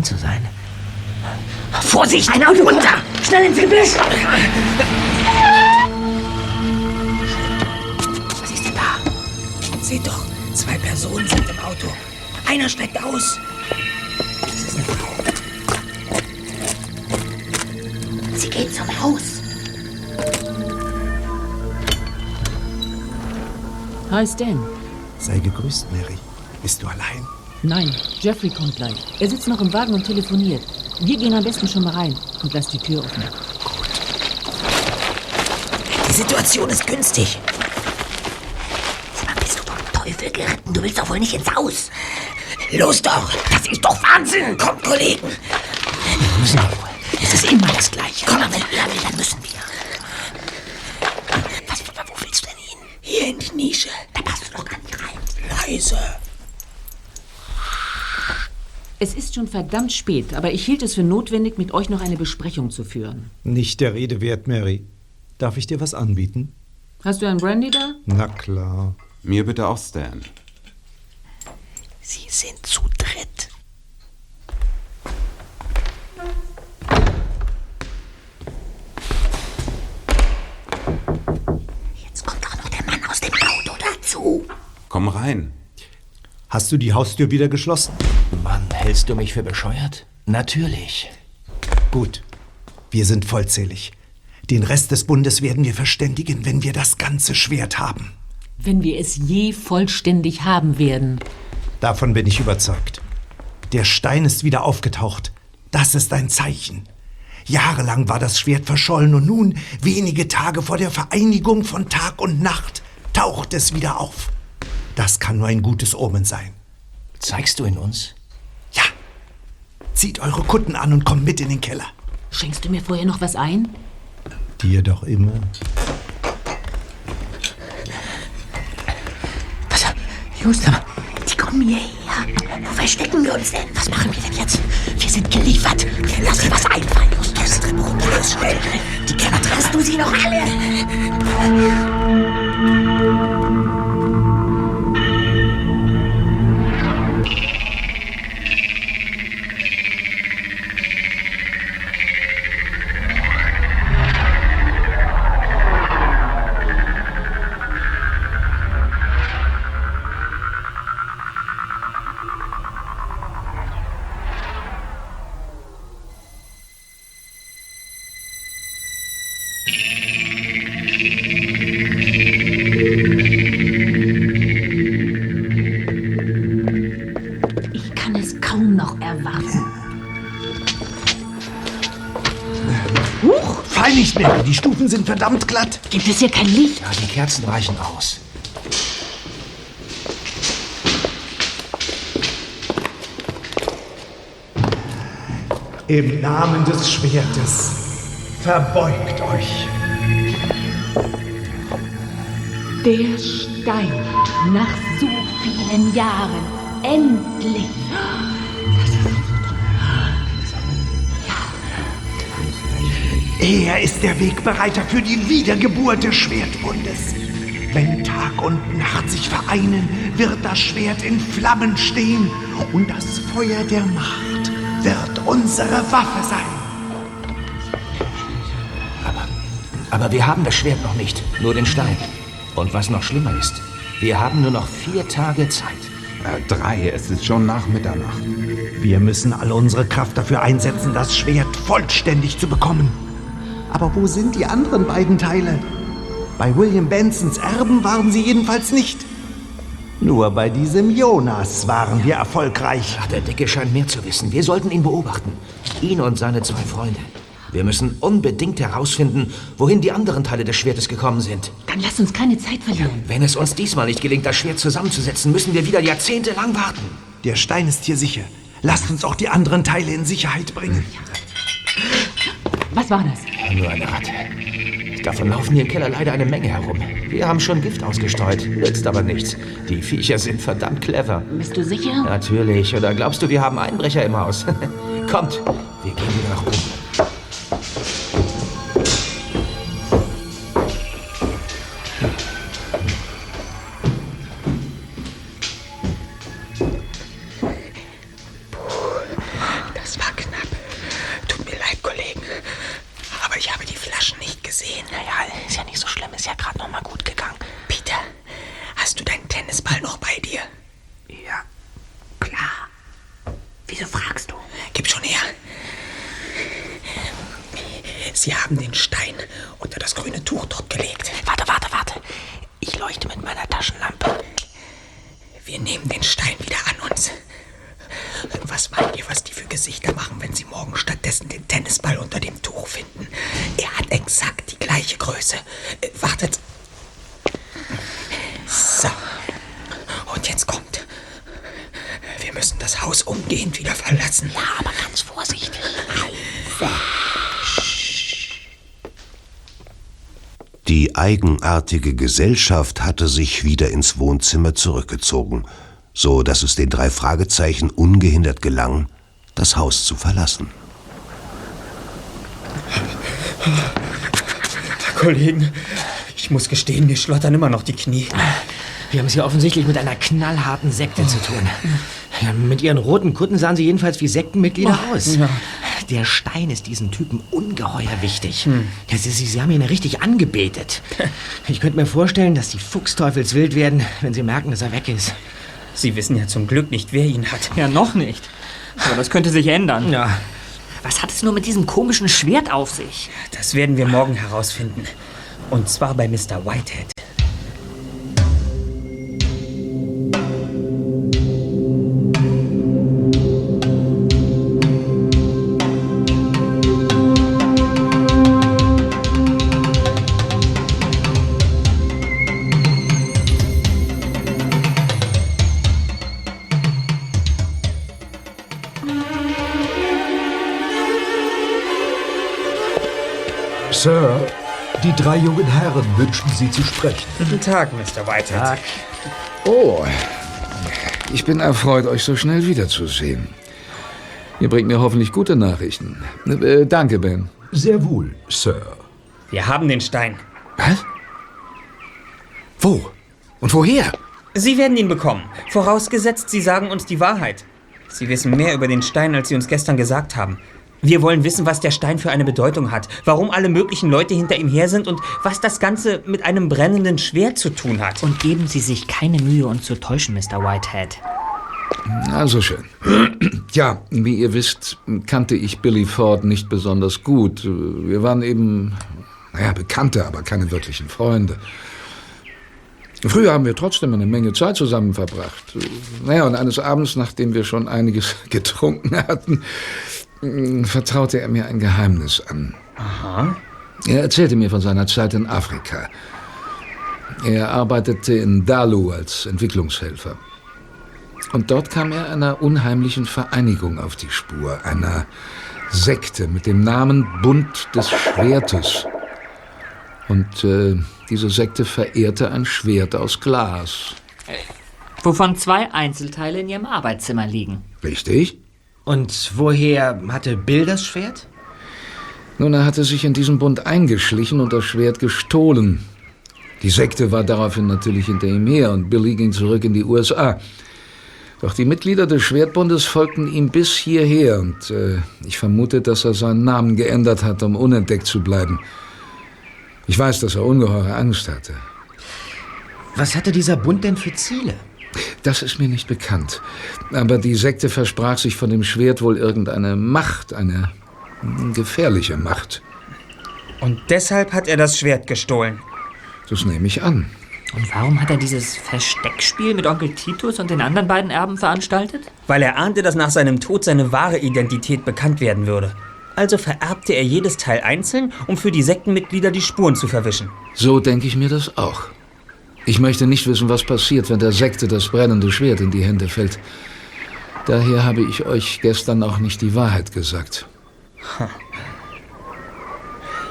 G: Drin zu sein.
C: Vorsicht, ein Auto runter. Schnell ins Gebüsch.
B: Was ist denn da? Seht doch, zwei Personen sind im Auto. Einer steigt aus. Das ist eine Frau.
C: Sie geht zum Haus.
F: Hi, Stan.
N: Sei gegrüßt, Mary. Bist du allein?
F: Nein, Jeffrey kommt gleich. Er sitzt noch im Wagen und telefoniert. Wir gehen am besten schon mal rein und lass die Tür offen.
B: Die Situation ist günstig. Sag bist du vom Teufel geritten? Du willst doch wohl nicht ins Haus. Los doch! Das ist doch Wahnsinn! Kommt, Kollegen! Müssen wir wohl. Es ist immer das Gleiche. Komm, wenn er will, dann müssen wir. Was, wo willst du denn hin? Hier in die Nische. Da passt du doch gar nicht rein. Leise.
O: Es ist schon verdammt spät, aber ich hielt es für notwendig, mit euch noch eine Besprechung zu führen.
N: Nicht der Rede wert, Mary. Darf ich dir was anbieten?
O: Hast du einen Brandy da?
N: Na klar.
P: Mir bitte auch Stan.
B: Sie sind zu dritt. Jetzt kommt auch noch der Mann aus dem Auto dazu.
P: Komm rein.
N: Hast du die Haustür wieder geschlossen?
Q: Mann, hältst du mich für bescheuert? Natürlich.
N: Gut. Wir sind vollzählig. Den Rest des Bundes werden wir verständigen, wenn wir das ganze Schwert haben.
O: Wenn wir es je vollständig haben werden.
N: Davon bin ich überzeugt. Der Stein ist wieder aufgetaucht. Das ist ein Zeichen. Jahrelang war das Schwert verschollen und nun, wenige Tage vor der Vereinigung von Tag und Nacht, taucht es wieder auf. Das kann nur ein gutes Omen sein.
Q: Zeigst du ihn uns?
N: Ja. Zieht eure Kutten an und kommt mit in den Keller.
O: Schenkst du mir vorher noch was ein?
N: Dir doch immer.
B: Just, aber die kommen hierher. Wo verstecken wir uns denn? Was machen wir denn jetzt? Wir sind geliefert. Lass dir was einfallen, Justus. Schnell. Die Keller hast du sie noch alle?
O: Ich kann es kaum noch erwarten.
N: Huch! Fall nicht mehr. Die Stufen sind verdammt glatt.
O: Gibt es hier kein Licht?
Q: Ja, die Kerzen reichen aus.
N: Im Namen des Schwertes, verbeugt euch.
O: Der Stein. Nach so vielen Jahren. Endlich.
N: Er ist der Wegbereiter für die Wiedergeburt des Schwertbundes. Wenn Tag und Nacht sich vereinen, wird das Schwert in Flammen stehen und das Feuer der Macht wird unsere Waffe sein.
Q: Aber wir haben das Schwert noch nicht, nur den Stein. Und was noch schlimmer ist, wir haben nur noch vier Tage Zeit.
P: Äh, drei, es ist schon nach Mitternacht.
N: Wir müssen alle unsere Kraft dafür einsetzen, das Schwert vollständig zu bekommen. Aber wo sind die anderen beiden Teile? Bei William Bensons Erben waren sie jedenfalls nicht. Nur bei diesem Jonas waren wir erfolgreich.
Q: Ach, der Dicke scheint mehr zu wissen. Wir sollten ihn beobachten. Ihn und seine zwei Freunde. Wir müssen unbedingt herausfinden, wohin die anderen Teile des Schwertes gekommen sind.
O: Dann lass uns keine Zeit verlieren.
Q: Wenn es uns diesmal nicht gelingt, das Schwert zusammenzusetzen, müssen wir wieder jahrzehntelang warten.
N: Der Stein ist hier sicher. Lasst uns auch die anderen Teile in Sicherheit bringen.
O: Was war das?
Q: Nur eine Ratte. Davon laufen hier im Keller leider eine Menge herum. Wir haben schon Gift ausgestreut, nützt aber nichts. Die Viecher sind verdammt clever.
O: Bist du sicher?
Q: Natürlich. Oder glaubst du, wir haben Einbrecher im Haus? Kommt, wir gehen wieder nach oben.
B: Haben den Stein unter das grüne Tuch dort gelegt. Warte, warte, warte. Ich leuchte mit meiner Taschenlampe. Wir nehmen den Stein wieder an uns. Was meint ihr, was die für Gesichter machen, wenn sie morgen stattdessen den Tennisball unter dem Tuch finden? Er hat exakt die gleiche Größe. Äh,
E: Die eigenartige Gesellschaft hatte sich wieder ins Wohnzimmer zurückgezogen, so dass es den drei Fragezeichen ungehindert gelang, das Haus zu verlassen.
B: Kollegen, ich muss gestehen, mir schlottern immer noch die Knie.
G: Wir haben es hier offensichtlich mit einer knallharten Sekte zu tun. Ja, mit ihren roten Kutten sahen sie jedenfalls wie Sektenmitglieder
B: Oh,
G: aus.
B: ja.
G: Der Stein ist diesen Typen ungeheuer wichtig. Ja, sie, sie, sie haben ihn richtig angebetet. Ich könnte mir vorstellen, dass die Fuchsteufelswild werden, wenn sie merken, dass er weg ist.
B: Sie wissen ja zum Glück nicht, wer ihn hat.
F: Ja, noch nicht. Aber das könnte sich ändern.
G: Ja.
F: Was hat es nur mit diesem komischen Schwert auf sich?
B: Das werden wir morgen herausfinden. Und zwar bei Mr. Whitehead.
L: Drei jungen Herren wünschen Sie zu sprechen.
B: Guten Tag, Mr. Whitehead.
M: Oh, ich bin erfreut, euch so schnell wiederzusehen. Ihr bringt mir hoffentlich gute Nachrichten. Äh, danke, Ben.
L: Sehr wohl, Sir.
B: Wir haben den Stein.
M: Was? Wo? Und woher?
B: Sie werden ihn bekommen. Vorausgesetzt, Sie sagen uns die Wahrheit. Sie wissen mehr über den Stein, als Sie uns gestern gesagt haben. Wir wollen wissen, was der Stein für eine Bedeutung hat, warum alle möglichen Leute hinter ihm her sind und was das Ganze mit einem brennenden Schwert zu tun hat.
F: Und geben Sie sich keine Mühe, uns zu täuschen, Mr. Whitehead.
M: Also schön. Ja, wie ihr wisst, kannte ich Billy Ford nicht besonders gut. Wir waren eben, naja, Bekannte, aber keine wirklichen Freunde. Früher haben wir trotzdem eine Menge Zeit zusammen verbracht. Naja, und eines Abends, nachdem wir schon einiges getrunken hatten, vertraute er mir ein Geheimnis an.
B: Aha.
M: Er erzählte mir von seiner Zeit in Afrika. Er arbeitete in Dalu als Entwicklungshelfer. Und dort kam er einer unheimlichen Vereinigung auf die Spur, einer Sekte mit dem Namen Bund des Schwertes. Und äh, diese Sekte verehrte ein Schwert aus Glas.
F: Wovon zwei Einzelteile in Ihrem Arbeitszimmer liegen.
M: Richtig?
G: Und woher hatte Bill das Schwert?
M: Nun, er hatte sich in diesen Bund eingeschlichen und das Schwert gestohlen. Die Sekte war daraufhin natürlich hinter ihm her und Billy ging zurück in die USA. Doch die Mitglieder des Schwertbundes folgten ihm bis hierher und äh, ich vermute, dass er seinen Namen geändert hat, um unentdeckt zu bleiben. Ich weiß, dass er ungeheure Angst hatte.
G: Was hatte dieser Bund denn für Ziele?
M: Das ist mir nicht bekannt. Aber die Sekte versprach sich von dem Schwert wohl irgendeine Macht, eine gefährliche Macht.
B: Und deshalb hat er das Schwert gestohlen.
M: Das nehme ich an.
F: Und warum hat er dieses Versteckspiel mit Onkel Titus und den anderen beiden Erben veranstaltet?
B: Weil er ahnte, dass nach seinem Tod seine wahre Identität bekannt werden würde. Also vererbte er jedes Teil einzeln, um für die Sektenmitglieder die Spuren zu verwischen.
M: So denke ich mir das auch. Ich möchte nicht wissen, was passiert, wenn der Sekte das brennende Schwert in die Hände fällt. Daher habe ich euch gestern auch nicht die Wahrheit gesagt.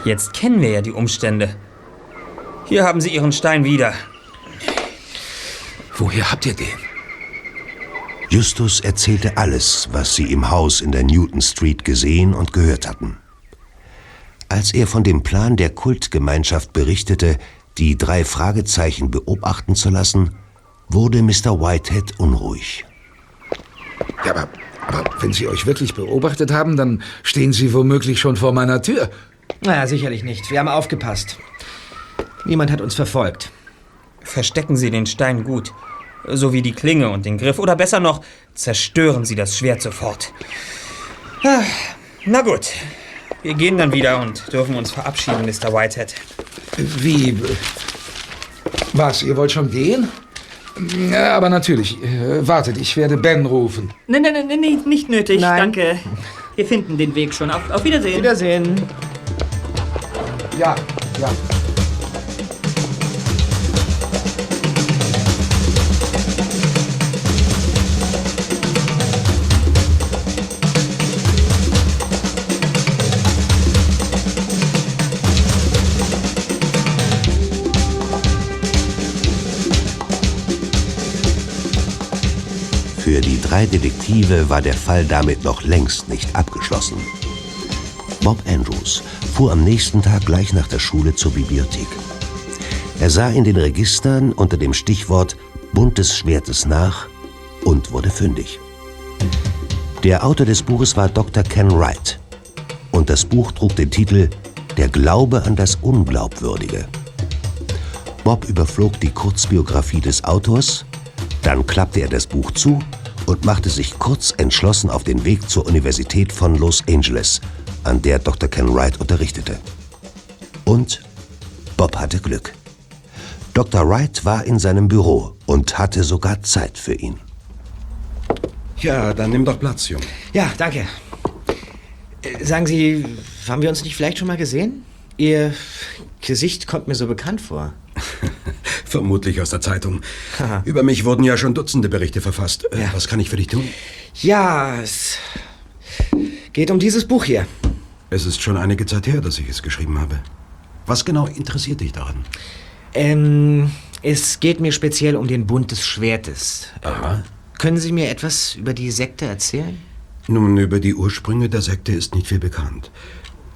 B: Jetzt kennen wir ja die Umstände. Hier haben Sie Ihren Stein wieder.
M: Woher habt ihr den?
E: Justus erzählte alles, was sie im Haus in der Newton Street gesehen und gehört hatten. Als er von dem Plan der Kultgemeinschaft berichtete, die drei Fragezeichen beobachten zu lassen, wurde Mr. Whitehead unruhig.
M: Ja, aber, aber wenn sie euch wirklich beobachtet haben, dann stehen sie womöglich schon vor meiner Tür.
G: Naja, sicherlich nicht. Wir haben aufgepasst. Niemand hat uns verfolgt.
B: Verstecken Sie den Stein gut. So wie die Klinge und den Griff. Oder besser noch, zerstören Sie das Schwert sofort. Ah, Na gut. Wir gehen dann wieder und dürfen uns verabschieden, Mr. Whitehead.
M: Wie? Was, ihr wollt schon gehen? Ja, aber natürlich. Äh, wartet, ich werde Ben rufen.
F: Nein, nein, nein, nee, nicht nötig.
G: Nein.
F: Danke. Wir finden den Weg schon. Auf, auf Wiedersehen.
G: Wiedersehen.
M: Ja, ja.
E: Für die drei Detektive war der Fall damit noch längst nicht abgeschlossen. Bob Andrews fuhr am nächsten Tag gleich nach der Schule zur Bibliothek. Er sah in den Registern unter dem Stichwort buntes Schwertes nach und wurde fündig. Der Autor des Buches war Dr. Ken Wright und das Buch trug den Titel Der Glaube an das Unglaubwürdige. Bob überflog die Kurzbiografie des Autors, dann klappte er das Buch zu und machte sich kurz entschlossen auf den Weg zur Universität von Los Angeles, an der Dr. Ken Wright unterrichtete. Und Bob hatte Glück. Dr. Wright war in seinem Büro und hatte sogar Zeit für ihn.
L: Ja, dann nimm doch Platz, Junge.
G: Ja, danke. Äh, Sagen Sie, haben wir uns nicht vielleicht schon mal gesehen? Ihr Gesicht kommt mir so bekannt vor.
L: Vermutlich aus der Zeitung. Über mich wurden ja schon Dutzende Berichte verfasst. Äh, Was kann ich für dich tun?
G: Ja, es geht um dieses Buch hier.
L: Es ist schon einige Zeit her, dass ich es geschrieben habe. Was genau interessiert dich daran?
G: Ähm, es geht mir speziell um den Bund des Schwertes. Aha. Können Sie mir etwas über die Sekte erzählen?
L: Nun, über die Ursprünge der Sekte ist nicht viel bekannt.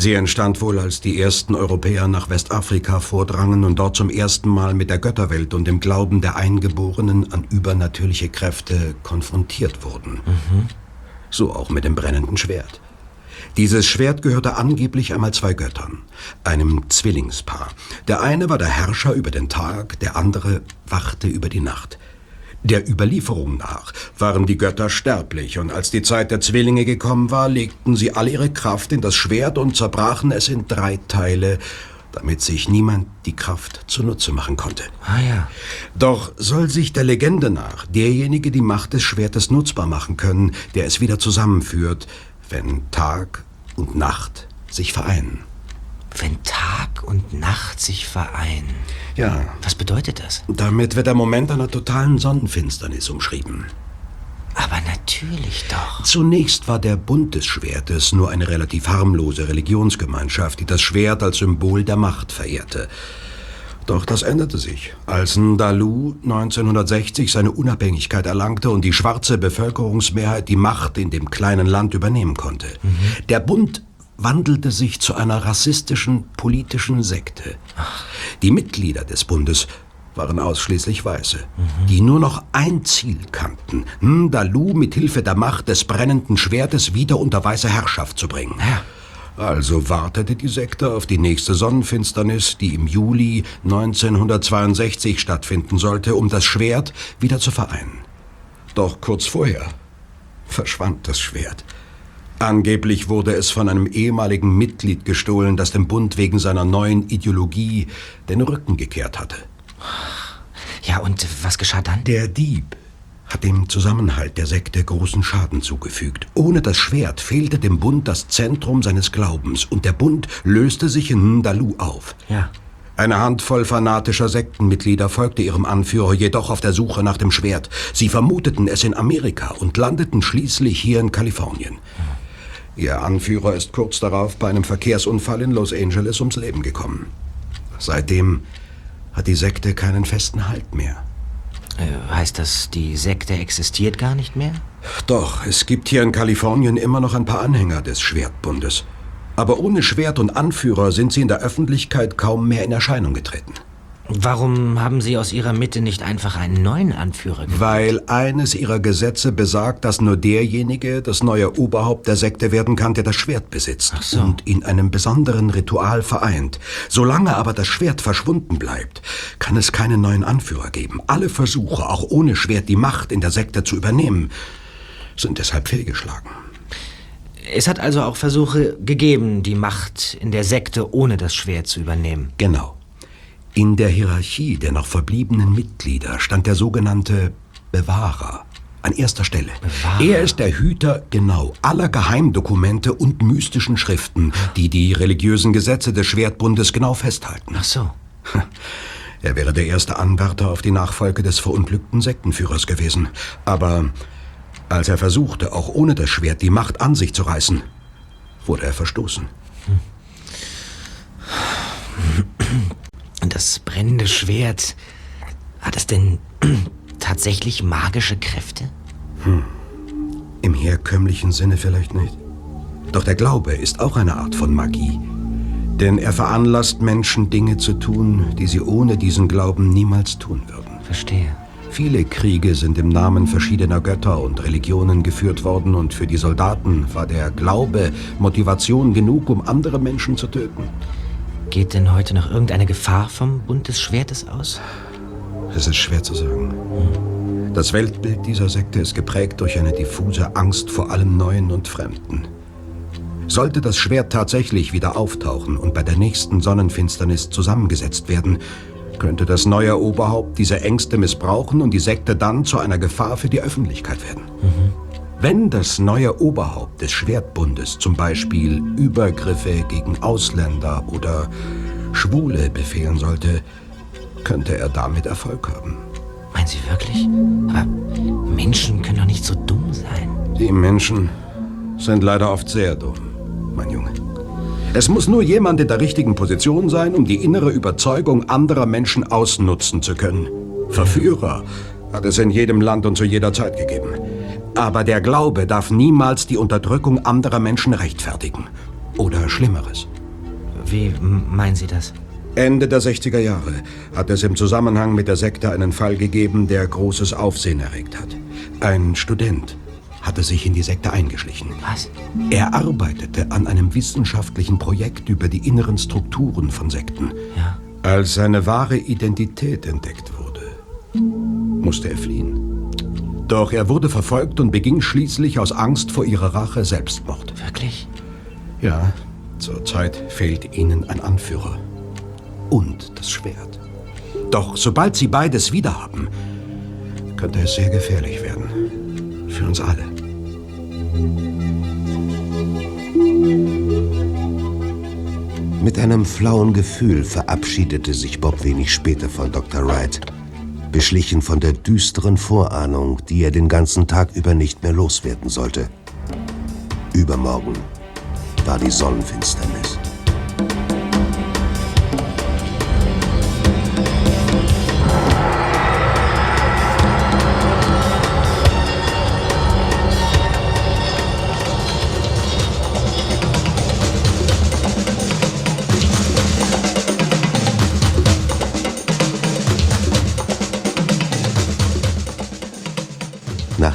L: Sie entstand wohl, als die ersten Europäer nach Westafrika vordrangen und dort zum ersten Mal mit der Götterwelt und dem Glauben der Eingeborenen an übernatürliche Kräfte konfrontiert wurden. So auch mit dem brennenden Schwert. Dieses Schwert gehörte angeblich einmal zwei Göttern, einem Zwillingspaar. Der eine war der Herrscher über den Tag, der andere wachte über die Nacht. Der Überlieferung nach waren die Götter sterblich, und als die Zeit der Zwillinge gekommen war, legten sie all ihre Kraft in das Schwert und zerbrachen es in drei Teile, damit sich niemand die Kraft zunutze machen konnte.
G: Ah ja.
L: Doch soll sich der Legende nach derjenige die Macht des Schwertes nutzbar machen können, der es wieder zusammenführt, wenn Tag und Nacht sich vereinen.
G: Wenn Tag und Nacht sich vereinen.
L: Ja.
G: Was bedeutet das?
L: Damit wird der Moment einer totalen Sonnenfinsternis umschrieben.
G: Aber natürlich doch.
L: Zunächst war der Bund des Schwertes nur eine relativ harmlose Religionsgemeinschaft, die das Schwert als Symbol der Macht verehrte. Doch das änderte sich, als Ndalu 1960 seine Unabhängigkeit erlangte und die schwarze Bevölkerungsmehrheit die Macht in dem kleinen Land übernehmen konnte. Der Bund wandelte sich zu einer rassistischen politischen Sekte. Die Mitglieder des Bundes waren ausschließlich Weiße, die nur noch ein Ziel kannten, Ndalu mit Hilfe der Macht des brennenden Schwertes wieder unter weiße Herrschaft zu bringen. Also wartete die Sekte auf die nächste Sonnenfinsternis, die im Juli 1962 stattfinden sollte, um das Schwert wieder zu vereinen. Doch kurz vorher verschwand das Schwert. Angeblich wurde es von einem ehemaligen Mitglied gestohlen, das dem Bund wegen seiner neuen Ideologie den Rücken gekehrt hatte.
G: Ja, und was geschah dann?
L: Der Dieb hat dem Zusammenhalt der Sekte großen Schaden zugefügt. Ohne das Schwert fehlte dem Bund das Zentrum seines Glaubens und der Bund löste sich in Ndalu auf.
G: Ja.
L: Eine Handvoll fanatischer Sektenmitglieder folgte ihrem Anführer jedoch auf der Suche nach dem Schwert. Sie vermuteten es in Amerika und landeten schließlich hier in Kalifornien. Ihr Anführer ist kurz darauf bei einem Verkehrsunfall in Los Angeles ums Leben gekommen. Seitdem hat die Sekte keinen festen Halt mehr.
G: Äh, heißt das, die Sekte existiert gar nicht mehr?
L: Doch, es gibt hier in Kalifornien immer noch ein paar Anhänger des Schwertbundes. Aber ohne Schwert und Anführer sind sie in der Öffentlichkeit kaum mehr in Erscheinung getreten.
G: Warum haben Sie aus Ihrer Mitte nicht einfach einen neuen Anführer gewählt?
L: Weil eines ihrer Gesetze besagt, dass nur derjenige das neue Oberhaupt der Sekte werden kann, der das Schwert besitzt und in einem besonderen Ritual vereint. Solange aber das Schwert verschwunden bleibt, kann es keinen neuen Anführer geben. Alle Versuche, auch ohne Schwert die Macht in der Sekte zu übernehmen, sind deshalb fehlgeschlagen.
G: Es hat also auch Versuche gegeben, die Macht in der Sekte ohne das Schwert zu übernehmen.
L: Genau. In der Hierarchie der noch verbliebenen Mitglieder stand der sogenannte Bewahrer an erster Stelle. Er ist der Hüter, genau, aller Geheimdokumente und mystischen Schriften, die die religiösen Gesetze des Schwertbundes genau festhalten.
G: Ach so.
L: Er wäre der erste Anwärter auf die Nachfolge des verunglückten Sektenführers gewesen. Aber als er versuchte, auch ohne das Schwert die Macht an sich zu reißen, wurde er verstoßen.
G: Und das brennende Schwert, hat es denn tatsächlich magische Kräfte?
L: Hm. Im herkömmlichen Sinne vielleicht nicht. Doch der Glaube ist auch eine Art von Magie. Denn er veranlasst Menschen, Dinge zu tun, die sie ohne diesen Glauben niemals tun würden.
G: Verstehe.
L: Viele Kriege sind im Namen verschiedener Götter und Religionen geführt worden und für die Soldaten war der Glaube Motivation genug, um andere Menschen zu töten.
G: Geht denn heute noch irgendeine Gefahr vom Bund des Schwertes aus?
L: Es ist schwer zu sagen. Das Weltbild dieser Sekte ist geprägt durch eine diffuse Angst vor allem Neuen und Fremden. Sollte das Schwert tatsächlich wieder auftauchen und bei der nächsten Sonnenfinsternis zusammengesetzt werden, könnte das neue Oberhaupt diese Ängste missbrauchen und die Sekte dann zu einer Gefahr für die Öffentlichkeit werden. Wenn das neue Oberhaupt des Schwertbundes zum Beispiel Übergriffe gegen Ausländer oder Schwule befehlen sollte, könnte er damit Erfolg haben.
G: Meinen Sie wirklich? Aber Menschen können doch nicht so dumm sein.
L: Die Menschen sind leider oft sehr dumm, mein Junge. Es muss nur jemand in der richtigen Position sein, um die innere Überzeugung anderer Menschen ausnutzen zu können. Verführer hat es in jedem Land und zu jeder Zeit gegeben. Aber der Glaube darf niemals die Unterdrückung anderer Menschen rechtfertigen. Oder Schlimmeres.
G: Wie meinen Sie das?
L: Ende der 60er Jahre hat es im Zusammenhang mit der Sekte einen Fall gegeben, der großes Aufsehen erregt hat. Ein Student hatte sich in die Sekte eingeschlichen.
G: Was?
L: Er arbeitete an einem wissenschaftlichen Projekt über die inneren Strukturen von Sekten.
G: Ja.
L: Als seine wahre Identität entdeckt wurde, musste er fliehen. Doch er wurde verfolgt und beging schließlich aus Angst vor ihrer Rache Selbstmord.
G: Wirklich?
L: Ja, zurzeit fehlt ihnen ein Anführer. Und das Schwert. Doch sobald sie beides wiederhaben, könnte es sehr gefährlich werden. Für uns alle.
E: Mit einem flauen Gefühl verabschiedete sich Bob wenig später von Dr. Wright, beschlichen von der düsteren Vorahnung, die er den ganzen Tag über nicht mehr loswerden sollte. Übermorgen war die Sonnenfinsternis.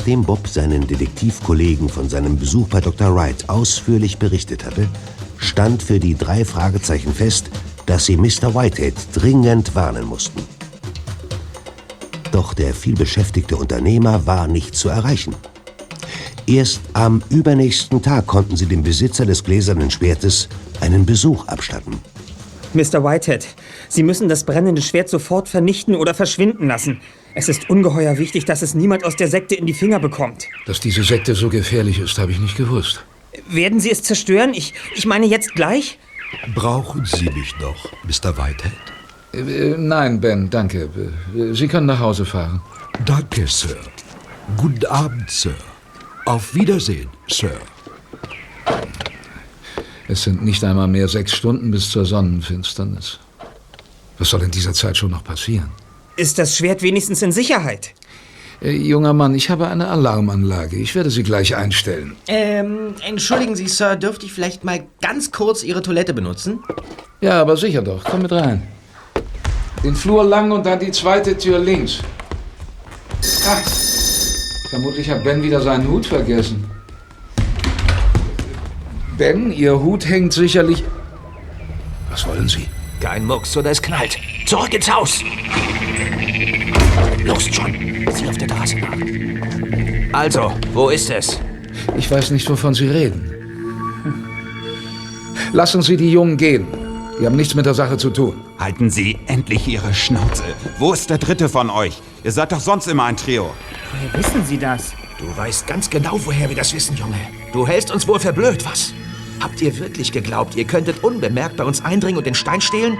E: Nachdem Bob seinen Detektivkollegen von seinem Besuch bei Dr. Wright ausführlich berichtet hatte, stand für die drei Fragezeichen fest, dass sie Mr. Whitehead dringend warnen mussten. Doch der vielbeschäftigte Unternehmer war nicht zu erreichen. Erst am übernächsten Tag konnten sie dem Besitzer des gläsernen Schwertes einen Besuch abstatten.
B: Mr. Whitehead, Sie müssen das brennende Schwert sofort vernichten oder verschwinden lassen. Es ist ungeheuer wichtig, dass es niemand aus der Sekte in die Finger bekommt.
M: Dass diese Sekte so gefährlich ist, habe ich nicht gewusst.
B: Werden Sie es zerstören? Ich, ich meine jetzt gleich?
L: Brauchen Sie mich noch, Mr. Whitehead?
M: Äh, nein, Ben, danke. Äh, Sie können nach Hause fahren.
L: Danke, Sir. Guten Abend, Sir. Auf Wiedersehen, Sir.
M: Es sind nicht einmal mehr sechs Stunden bis zur Sonnenfinsternis. Was soll in dieser Zeit schon noch passieren?
B: Ist das Schwert wenigstens in Sicherheit?
M: Äh, junger Mann, ich habe eine Alarmanlage. Ich werde sie gleich einstellen.
G: Ähm, entschuldigen Sie, Sir, dürfte ich vielleicht mal ganz kurz Ihre Toilette benutzen?
M: Ja, aber sicher doch. Komm mit rein. Den Flur lang und dann die zweite Tür links. Ah, vermutlich hat Ben wieder seinen Hut vergessen. Ben, Ihr Hut hängt sicherlich... Was wollen Sie?
R: Kein Mucks oder es knallt. Zurück ins Haus! Los, John. Sieh auf der Terrasse nach. Also, wo ist es?
M: Ich weiß nicht, wovon Sie reden. Lassen Sie die Jungen gehen. Die haben nichts mit der Sache zu tun.
P: Halten Sie endlich Ihre Schnauze. Wo ist der dritte von euch? Ihr seid doch sonst immer ein Trio.
B: Woher wissen Sie das?
R: Du weißt ganz genau, woher wir das wissen, Junge. Du hältst uns wohl für blöd, was? Habt ihr wirklich geglaubt, ihr könntet unbemerkt bei uns eindringen und den Stein stehlen?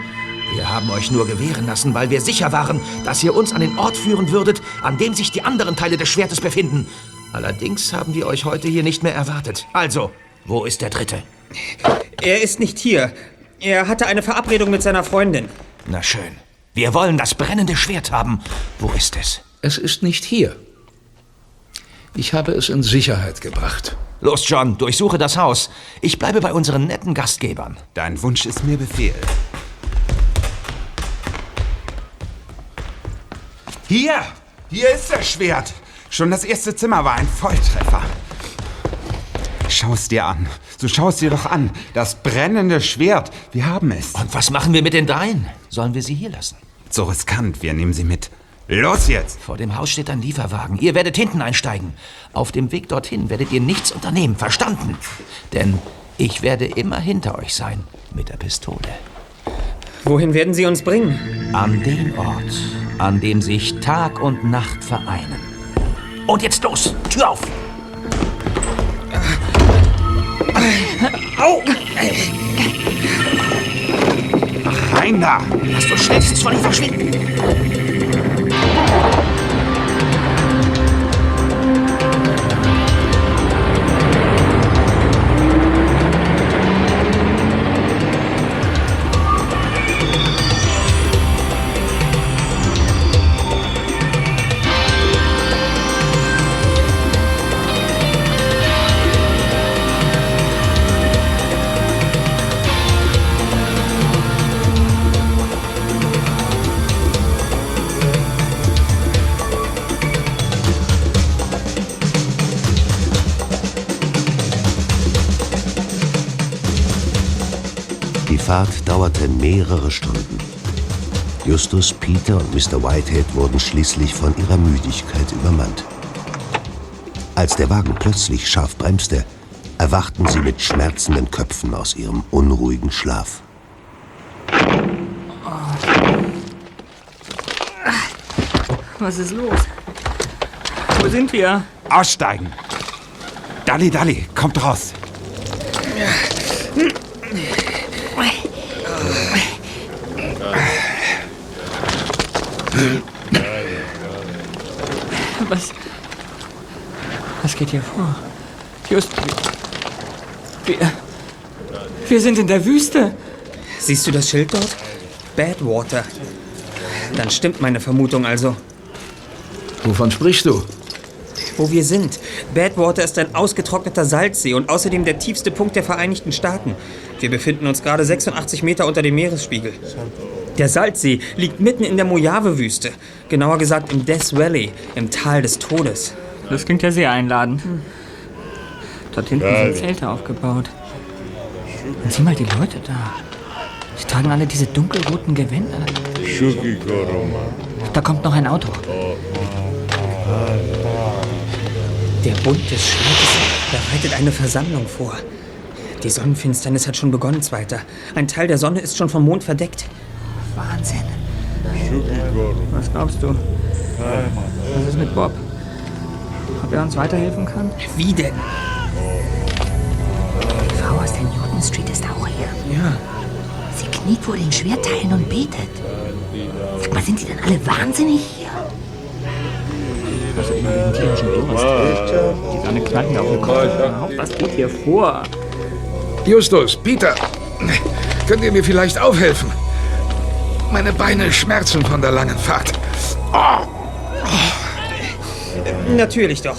R: Wir haben euch nur gewähren lassen, weil wir sicher waren, dass ihr uns an den Ort führen würdet, an dem sich die anderen Teile des Schwertes befinden. Allerdings haben wir euch heute hier nicht mehr erwartet. Also, wo ist der Dritte?
B: Er ist nicht hier. Er hatte eine Verabredung mit seiner Freundin.
R: Na schön. Wir wollen das brennende Schwert haben. Wo ist es?
M: Es ist nicht hier. Ich habe es in Sicherheit gebracht.
Q: Los, John, durchsuche das Haus. Ich bleibe bei unseren netten Gastgebern.
P: Dein Wunsch ist mir Befehl. Hier! Hier ist das Schwert! Schon das erste Zimmer war ein Volltreffer. Schau es dir an. So schau es dir doch an. Das brennende Schwert. Wir haben es.
Q: Und was machen wir mit den dreien? Sollen wir sie hier lassen?
P: So riskant. Wir nehmen sie mit. Los jetzt!
Q: Vor dem Haus steht ein Lieferwagen. Ihr werdet hinten einsteigen. Auf dem Weg dorthin werdet ihr nichts unternehmen. Verstanden? Denn ich werde immer hinter euch sein. Mit der Pistole.
B: Wohin werden Sie uns bringen?
Q: An den Ort, an dem sich Tag und Nacht vereinen. Und jetzt los! Tür auf!
B: Au!
P: Rein da!
Q: Lass uns schnellstens von ihm verschwinden!
E: Die Fahrt dauerte mehrere Stunden. Justus, Peter und Mr. Whitehead wurden schließlich von ihrer Müdigkeit übermannt. Als der Wagen plötzlich scharf bremste, erwachten sie mit schmerzenden Köpfen aus ihrem unruhigen Schlaf.
F: Was ist los? Wo sind wir?
P: Aussteigen! Dalli, Dalli, kommt raus!
F: Was. Was geht hier vor? Just. Wir. Wir sind in der Wüste.
B: Siehst du das Schild dort? Badwater. Dann stimmt meine Vermutung also.
M: Wovon sprichst du?
B: Wo wir sind. Badwater ist ein ausgetrockneter Salzsee und außerdem der tiefste Punkt der Vereinigten Staaten. Wir befinden uns gerade 86 Meter unter dem Meeresspiegel. Der Salzsee liegt mitten in der Mojave-Wüste. Genauer gesagt im Death Valley, im Tal des Todes.
F: Das klingt ja sehr einladend. Dort hinten sind Zelte aufgebaut. Und sieh mal die Leute da. Sie tragen alle diese dunkelroten Gewänder. Da kommt noch ein Auto.
B: Der Bund des Schwertes bereitet eine Versammlung vor. Die Sonnenfinsternis hat schon begonnen, Zweiter. Ein Teil der Sonne ist schon vom Mond verdeckt.
F: Wahnsinn. Was glaubst du? Was ist mit Bob? Ob er uns weiterhelfen kann?
B: Wie denn?
S: Die Frau aus der Newton Street ist auch hier.
B: Ja.
S: Sie kniet vor den Schwerteilen und betet. Sag mal, sind die denn alle wahnsinnig hier?
F: Also immer diesen tierischen Durst. Die Sonne knallt mir auf den Kopf. Was geht hier vor?
M: Justus, Peter, könnt ihr mir vielleicht aufhelfen? Meine Beine schmerzen von der langen Fahrt. Oh.
B: Natürlich doch.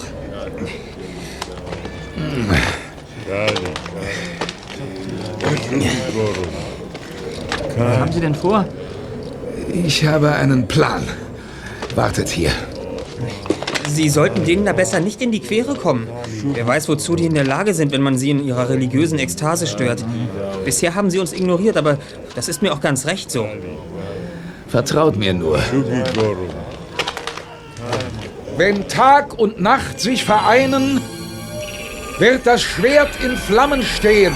F: Was haben Sie denn vor?
M: Ich habe einen Plan. Wartet hier.
B: Sie sollten denen da besser nicht in die Quere kommen. Wer weiß, wozu die in der Lage sind, wenn man sie in ihrer religiösen Ekstase stört. Bisher haben sie uns ignoriert, aber das ist mir auch ganz recht so.
M: Vertraut mir nur. Wenn Tag und Nacht sich vereinen, wird das Schwert in Flammen stehen.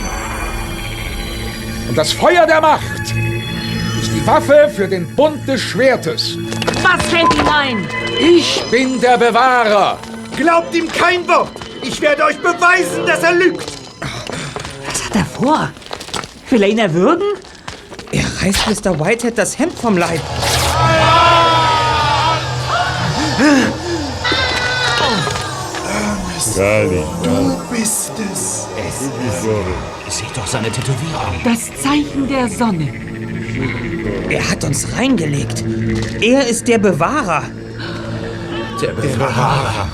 M: Und das Feuer der Macht ist die Waffe für den Bund des Schwertes.
O: Was fällt Ihnen ein?
M: Ich bin der Bewahrer.
N: Glaubt ihm kein Wort. Ich werde euch beweisen, dass er lügt.
O: Was hat er vor? Will er ihn erwürgen?
B: Er reißt Mr. Whitehead das Hemd vom Leib.
N: Du bist es.
Q: Seht doch seine Tätowierung.
O: Das Zeichen der Sonne.
B: Er hat uns reingelegt. Er ist der Bewahrer.
Q: Der Bewahrer.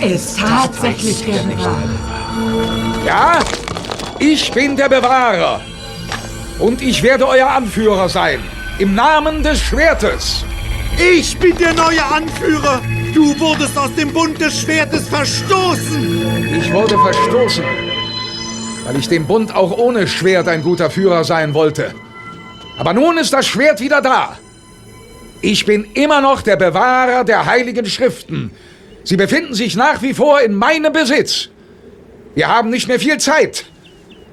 O: Er ist tatsächlich der Bewahrer.
M: Ja, ich bin der Bewahrer. Und ich werde euer Anführer sein. Im Namen des Schwertes.
T: Ich bin der neue Anführer. Du wurdest aus dem Bund des Schwertes verstoßen.
M: Ich wurde verstoßen, weil ich dem Bund auch ohne Schwert ein guter Führer sein wollte. Aber nun ist das Schwert wieder da. Ich bin immer noch der Bewahrer der heiligen Schriften. Sie befinden sich nach wie vor in meinem Besitz. Wir haben nicht mehr viel Zeit.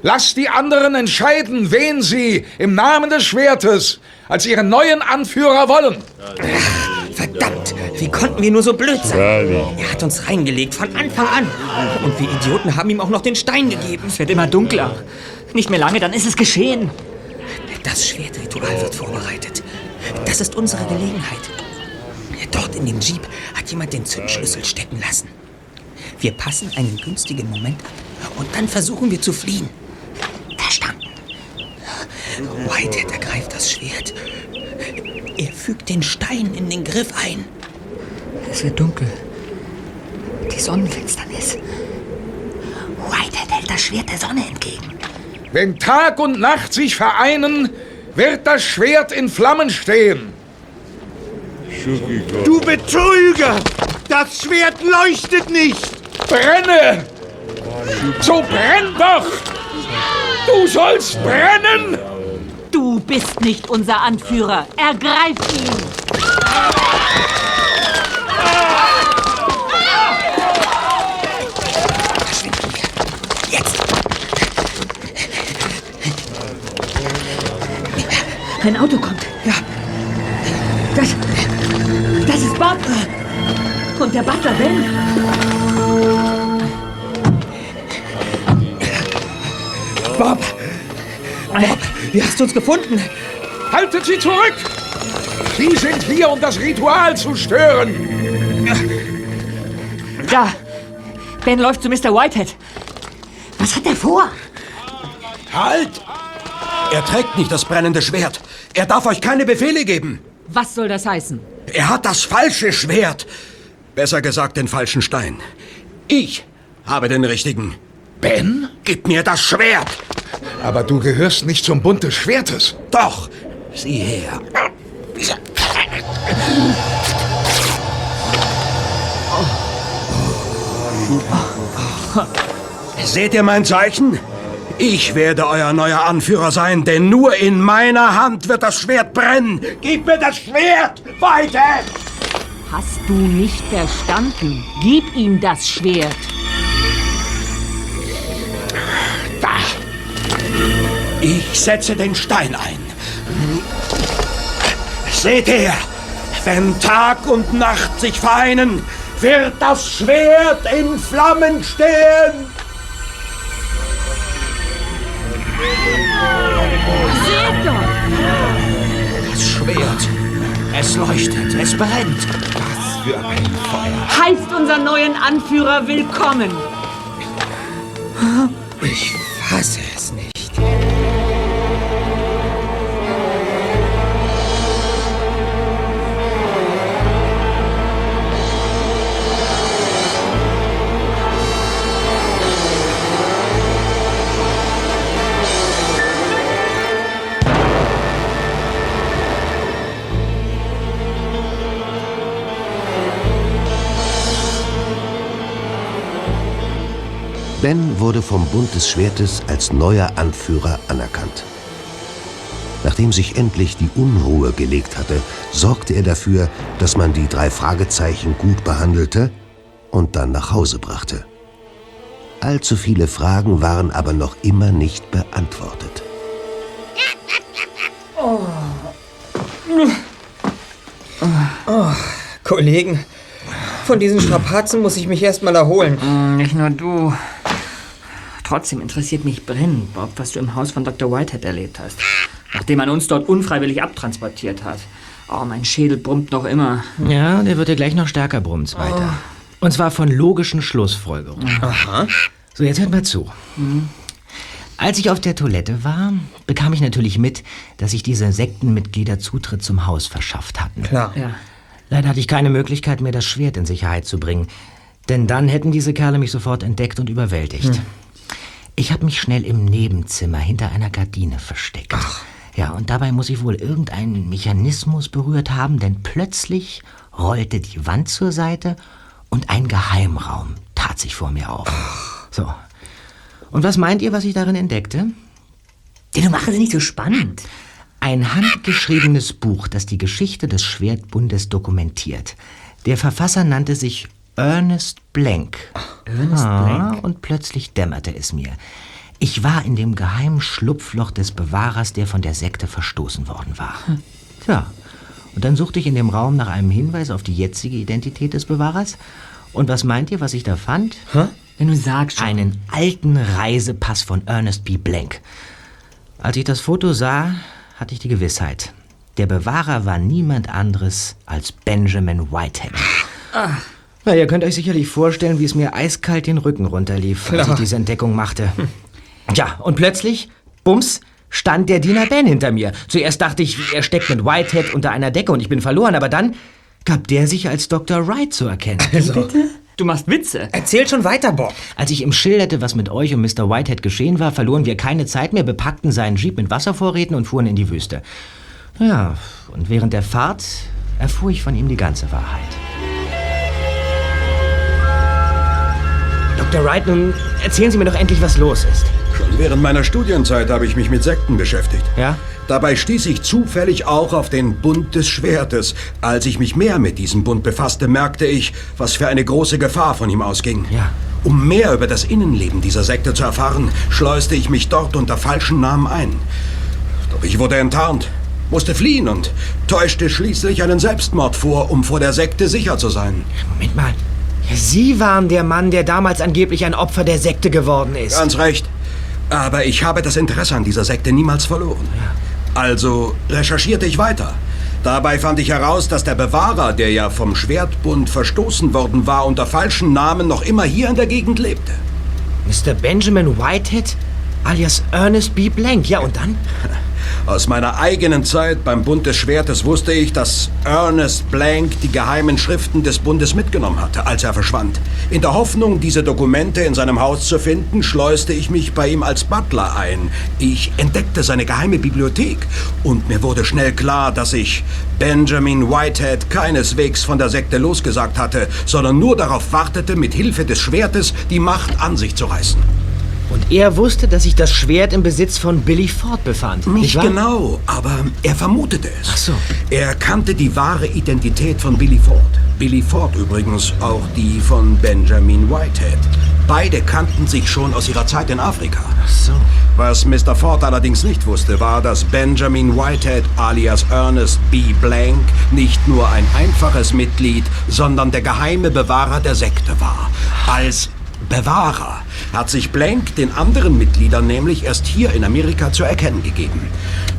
M: Lasst die anderen entscheiden, wen sie im Namen des Schwertes als ihren neuen Anführer wollen.
B: Verdammt, wie konnten wir nur so blöd sein? Er hat uns reingelegt, von Anfang an. Und wir Idioten haben ihm auch noch den Stein gegeben.
F: Es wird immer dunkler. Nicht mehr lange, dann ist es geschehen.
B: Das Schwertritual wird vorbereitet. Das ist unsere Gelegenheit. Dort in dem Jeep hat jemand den Zündschlüssel stecken lassen. Wir passen einen günstigen Moment ab und dann versuchen wir zu fliehen. Verstanden. Whitehead ergreift das Schwert. Er fügt den Stein in den Griff ein.
F: Es wird dunkel. Die Sonnenfinsternis.
S: Whitehead hält das Schwert der Sonne entgegen.
M: Wenn Tag und Nacht sich vereinen, wird das Schwert in Flammen stehen.
T: Du Betrüger! Das Schwert leuchtet nicht!
M: Brenne! So brenn doch! Du sollst brennen!
O: Du bist nicht unser Anführer. Ergreif ihn!
S: Ein Auto kommt.
B: Ja.
O: Das. Das ist Bob. Und der Butler Ben.
B: Bob! Bob, wie hast du uns gefunden?
M: Haltet sie zurück! Sie sind hier, um das Ritual zu stören!
F: Da! Ben läuft zu Mr. Whitehead.
S: Was hat er vor?
L: Halt! Er trägt nicht das brennende Schwert. Er darf euch keine Befehle geben.
O: Was soll das heißen?
L: Er hat das falsche Schwert. Besser gesagt, den falschen Stein. Ich habe den richtigen. Ben, gib mir das Schwert.
M: Aber du gehörst nicht zum Bund des Schwertes.
L: Doch, sieh her. Seht ihr mein Zeichen? Ich werde euer neuer Anführer sein, denn nur in meiner Hand wird das Schwert brennen. Gib mir das Schwert! Weiter!
O: Hast du nicht verstanden? Gib ihm das Schwert.
L: Da! Ich setze den Stein ein. Seht her! Wenn Tag und Nacht sich vereinen, wird das Schwert in Flammen stehen!
O: Seht doch!
Q: Das Schwert. Es leuchtet, es brennt.
P: Was für ein Feuer.
O: Heißt unseren neuen Anführer willkommen.
B: Ich fasse es nicht.
E: Ben wurde vom Bund des Schwertes als neuer Anführer anerkannt. Nachdem sich endlich die Unruhe gelegt hatte, sorgte er dafür, dass man die drei Fragezeichen gut behandelte und dann nach Hause brachte. Allzu viele Fragen waren aber noch immer nicht beantwortet.
B: Oh. Oh, Kollegen, von diesen Strapazen muss ich mich erstmal erholen.
F: Mm, Nicht nur du. Trotzdem interessiert mich brennend, Bob, was du im Haus von Dr. Whitehead erlebt hast. Nachdem man uns dort unfreiwillig abtransportiert hat. Oh, mein Schädel brummt noch immer.
G: Ja, der wird dir gleich noch stärker brummen weiter. Und zwar von logischen Schlussfolgerungen.
B: Aha.
G: So, jetzt hört mal zu. Als ich auf der Toilette war, bekam ich natürlich mit, dass sich diese Sektenmitglieder Zutritt zum Haus verschafft hatten.
B: Klar.
F: Ja.
G: Leider hatte ich keine Möglichkeit mehr, das Schwert in Sicherheit zu bringen. Denn dann hätten diese Kerle mich sofort entdeckt und überwältigt.
B: Hm.
G: Ich habe mich schnell im Nebenzimmer hinter einer Gardine versteckt. Ja, und dabei muss ich wohl irgendeinen Mechanismus berührt haben, denn plötzlich rollte die Wand zur Seite und ein Geheimraum tat sich vor mir auf. So. Und was meint ihr, was ich darin entdeckte?
S: Du machst es nicht so spannend.
G: Ein handgeschriebenes Buch, das die Geschichte des Schwertbundes dokumentiert. Der Verfasser nannte sich Ernest Blank.
S: Ernest Blank?
G: Und plötzlich dämmerte es mir. Ich war in dem geheimen Schlupfloch des Bewahrers, der von der Sekte verstoßen worden war. Tja, und dann suchte ich in dem Raum nach einem Hinweis auf die jetzige Identität des Bewahrers. Und was meint ihr, was ich da fand?
F: Wenn du sagst.
G: Einen alten Reisepass von Ernest B. Blank. Als ich das Foto sah, hatte ich die Gewissheit. Der Bewahrer war niemand anderes als Benjamin Whitehead. Na, ihr könnt euch sicherlich vorstellen, wie es mir eiskalt den Rücken runterlief, als ich
B: Klar.
G: diese Entdeckung machte. Ja, und plötzlich, bums, stand der Diener Ben hinter mir. Zuerst dachte ich, er steckt mit Whitehead unter einer Decke und ich bin verloren, aber dann gab der sich als Dr. Wright zu erkennen.
F: Bitte? Du machst Witze.
B: Erzähl schon weiter, Bob.
G: Als ich ihm schilderte, was mit euch und Mr. Whitehead geschehen war, verloren wir keine Zeit mehr, bepackten seinen Jeep mit Wasservorräten und fuhren in die Wüste. Ja, und während der Fahrt erfuhr ich von ihm die ganze Wahrheit. Dr. Wright, nun erzählen Sie mir doch endlich, was los ist.
L: Schon während meiner Studienzeit habe ich mich mit Sekten beschäftigt.
G: Ja?
L: Dabei stieß ich zufällig auch auf den Bund des Schwertes. Als ich mich mehr mit diesem Bund befasste, merkte ich, was für eine große Gefahr von ihm ausging.
G: Ja.
L: Um mehr über das Innenleben dieser Sekte zu erfahren, schleuste ich mich dort unter falschen Namen ein. Doch ich wurde enttarnt, musste fliehen und täuschte schließlich einen Selbstmord vor, um vor der Sekte sicher zu sein.
G: Moment mal. Sie waren der Mann, der damals angeblich ein Opfer der Sekte geworden ist.
L: Ganz recht. Aber ich habe das Interesse an dieser Sekte niemals verloren. Also recherchierte ich weiter. Dabei fand ich heraus, dass der Bewahrer, der ja vom Schwertbund verstoßen worden war, unter falschen Namen noch immer hier in der Gegend lebte.
G: Mr. Benjamin Whitehead, alias Ernest B. Blank. Ja, und dann?
L: Aus meiner eigenen Zeit beim Bund des Schwertes wusste ich, dass Ernest Blank die geheimen Schriften des Bundes mitgenommen hatte, als er verschwand. In der Hoffnung, diese Dokumente in seinem Haus zu finden, schleuste ich mich bei ihm als Butler ein. Ich entdeckte seine geheime Bibliothek und mir wurde schnell klar, dass ich Benjamin Whitehead keineswegs von der Sekte losgesagt hatte, sondern nur darauf wartete, mit Hilfe des Schwertes die Macht an sich zu reißen.
G: Und er wusste, dass sich das Schwert im Besitz von Billy Ford befand.
L: Nicht
G: wahr?
L: genau, aber er vermutete es.
G: Ach so.
L: Er kannte die wahre Identität von Billy Ford. Billy Ford übrigens auch die von Benjamin Whitehead. Beide kannten sich schon aus ihrer Zeit in Afrika.
G: Ach so.
L: Was Mr. Ford allerdings nicht wusste, war, dass Benjamin Whitehead alias Ernest B. Blank nicht nur ein einfaches Mitglied, sondern der geheime Bewahrer der Sekte war. Als Bewahrer hat sich Blank den anderen Mitgliedern nämlich erst hier in Amerika zu erkennen gegeben,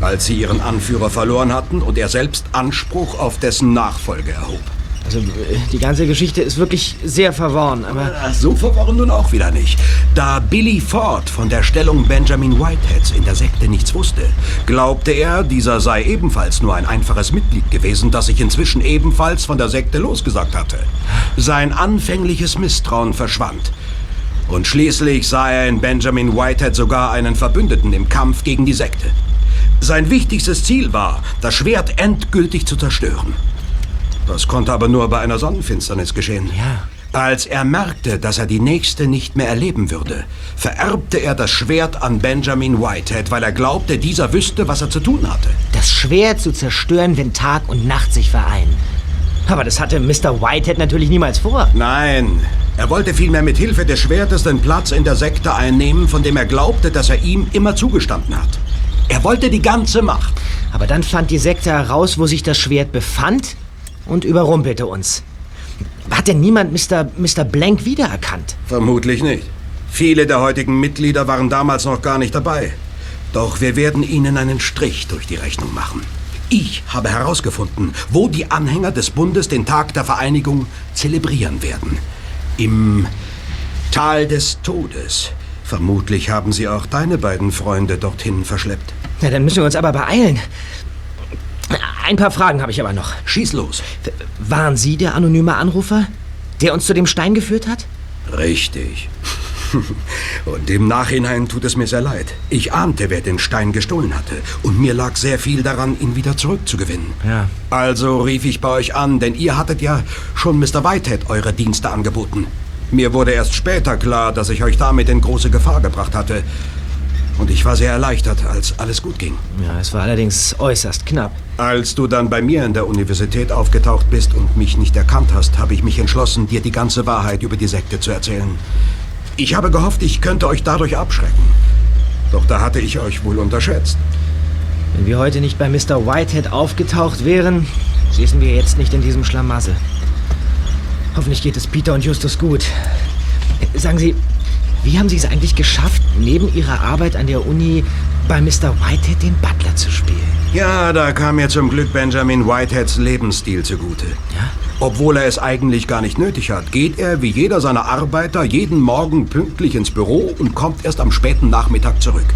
L: als sie ihren Anführer verloren hatten und er selbst Anspruch auf dessen Nachfolge erhob.
G: Also, äh, die ganze Geschichte ist wirklich sehr verworren, aber...
L: Ach, So verworren nun auch wieder nicht. Da Billy Ford von der Stellung Benjamin Whiteheads in der Sekte nichts wusste, glaubte er, dieser sei ebenfalls nur ein einfaches Mitglied gewesen, das sich inzwischen ebenfalls von der Sekte losgesagt hatte. Sein anfängliches Misstrauen verschwand. Und schließlich sah er in Benjamin Whitehead sogar einen Verbündeten im Kampf gegen die Sekte. Sein wichtigstes Ziel war, das Schwert endgültig zu zerstören. Das konnte aber nur bei einer Sonnenfinsternis geschehen.
G: Ja.
L: Als er merkte, dass er die nächste nicht mehr erleben würde, vererbte er das Schwert an Benjamin Whitehead, weil er glaubte, dieser wüsste, was er zu tun hatte.
G: Das Schwert zu zerstören, wenn Tag und Nacht sich vereinen. Aber das hatte Mr. Whitehead natürlich niemals vor.
L: Nein, er wollte vielmehr mit Hilfe des Schwertes den Platz in der Sekte einnehmen, von dem er glaubte, dass er ihm immer zugestanden hat. Er wollte die ganze Macht.
G: Aber dann fand die Sekte heraus, wo sich das Schwert befand und überrumpelte uns. Hat denn niemand Mr. Mr. Blank wiedererkannt?
L: Vermutlich nicht. Viele der heutigen Mitglieder waren damals noch gar nicht dabei. Doch wir werden ihnen einen Strich durch die Rechnung machen. Ich habe herausgefunden, wo die Anhänger des Bundes den Tag der Vereinigung zelebrieren werden. Im Tal des Todes. Vermutlich haben sie auch deine beiden Freunde dorthin verschleppt.
G: Na, dann müssen wir uns aber beeilen. Ein paar Fragen habe ich aber noch.
L: Schieß los.
G: Waren Sie der anonyme Anrufer? der uns zu dem Stein geführt hat?
L: Richtig. Und im Nachhinein tut es mir sehr leid. Ich ahnte, wer den Stein gestohlen hatte. Und mir lag sehr viel daran, ihn wieder zurückzugewinnen.
G: Ja.
L: Also rief ich bei euch an, denn ihr hattet ja schon Mr. Whitehead eure Dienste angeboten. Mir wurde erst später klar, dass ich euch damit in große Gefahr gebracht hatte. Und ich war sehr erleichtert, als alles gut ging.
G: Ja, es war allerdings äußerst knapp.
L: Als du dann bei mir in der Universität aufgetaucht bist und mich nicht erkannt hast, habe ich mich entschlossen, dir die ganze Wahrheit über die Sekte zu erzählen. Ich habe gehofft, ich könnte euch dadurch abschrecken. Doch da hatte ich euch wohl unterschätzt.
G: Wenn wir heute nicht bei Mr. Whitehead aufgetaucht wären, säßen wir jetzt nicht in diesem Schlamassel. Hoffentlich geht es Peter und Justus gut. Sagen Sie, wie haben Sie es eigentlich geschafft, neben Ihrer Arbeit an der Uni bei Mr. Whitehead den Butler zu spielen?
L: Ja, da kam mir zum Glück Benjamin Whiteheads Lebensstil zugute.
G: Ja?
L: Obwohl er es eigentlich gar nicht nötig hat, geht er wie jeder seiner Arbeiter jeden Morgen pünktlich ins Büro und kommt erst am späten Nachmittag zurück.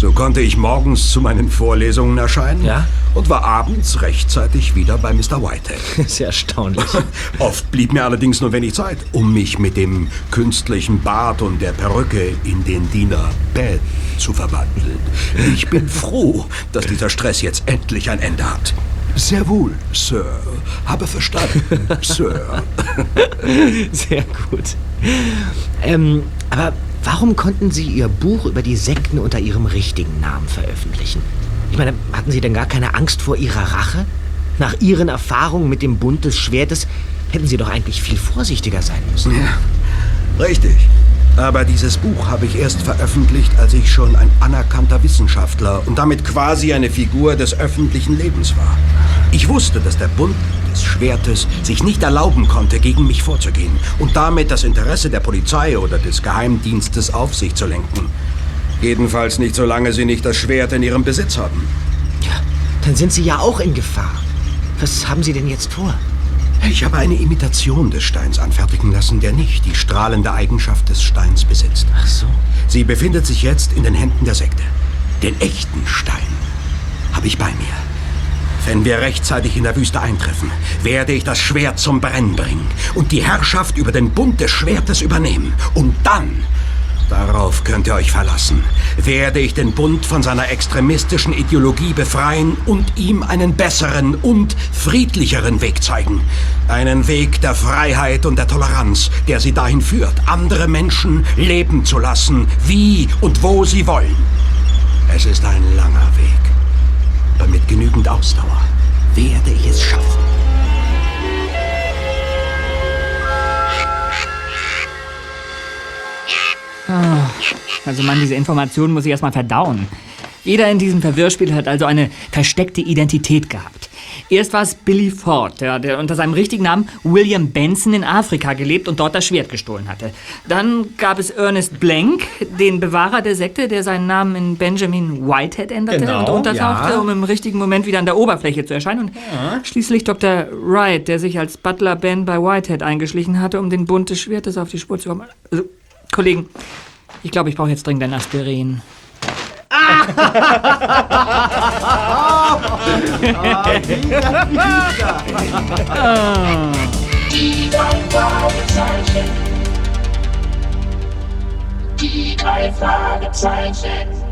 L: So konnte ich morgens zu meinen Vorlesungen erscheinen
G: Ja?
L: und war abends rechtzeitig wieder bei Mr. Whitehead.
G: Sehr erstaunlich.
L: Oft blieb mir allerdings nur wenig Zeit, um mich mit dem künstlichen Bart und der Perücke in den Diener Ben zu verwandeln. Ich bin froh, dass dieser Stress jetzt endlich ein Ende hat. Sehr wohl, Sir. Habe verstanden, Sir.
G: Sehr gut. Ähm, aber warum konnten Sie Ihr Buch über die Sekten unter Ihrem richtigen Namen veröffentlichen? Ich meine, hatten Sie denn gar keine Angst vor Ihrer Rache? Nach Ihren Erfahrungen mit dem Bund des Schwertes hätten Sie doch eigentlich viel vorsichtiger sein müssen.
L: Ja, richtig. Aber dieses Buch habe ich erst veröffentlicht, als ich schon ein anerkannter Wissenschaftler und damit quasi eine Figur des öffentlichen Lebens war. Ich wusste, dass der Bund des Schwertes sich nicht erlauben konnte, gegen mich vorzugehen und damit das Interesse der Polizei oder des Geheimdienstes auf sich zu lenken. Jedenfalls nicht, solange sie nicht das Schwert in ihrem Besitz haben.
G: Dann sind Sie ja auch in Gefahr. Was haben Sie denn jetzt vor?
L: Ich habe eine Imitation des Steins anfertigen lassen, der nicht die strahlende Eigenschaft des Steins besitzt.
G: Ach so.
L: Sie befindet sich jetzt in den Händen der Sekte. Den echten Stein habe ich bei mir. Wenn wir rechtzeitig in der Wüste eintreffen, werde ich das Schwert zum Brennen bringen und die Herrschaft über den Bund des Schwertes übernehmen. Und dann, darauf könnt ihr euch verlassen, werde ich den Bund von seiner extremistischen Ideologie befreien und ihm einen besseren und friedlicheren Weg zeigen. Einen Weg der Freiheit und der Toleranz, der sie dahin führt, andere Menschen leben zu lassen, wie und wo sie wollen. Es ist ein langer Weg. Aber mit genügend Ausdauer werde ich es schaffen.
F: Also Mann, diese Informationen muss ich erstmal verdauen. Jeder in diesem Verwirrspiel hat also eine versteckte Identität gehabt. Erst war es Billy Ford, der, der unter seinem richtigen Namen William Benson in Afrika gelebt und dort das Schwert gestohlen hatte. Dann gab es Ernest Blank, den Bewahrer der Sekte, der seinen Namen in Benjamin Whitehead änderte
B: Genau,
F: und untertauchte,
B: ja.
F: um im richtigen Moment wieder an der Oberfläche zu erscheinen. Und schließlich Dr. Wright, der sich als Butler Ben bei Whitehead eingeschlichen hatte, um den Bund des Schwertes auf die Spur zu kommen. Also, Kollegen, ich glaube, ich brauche jetzt dringend ein Aspirin.
A: Die drei Fragezeichen. Die drei Fragezeichen.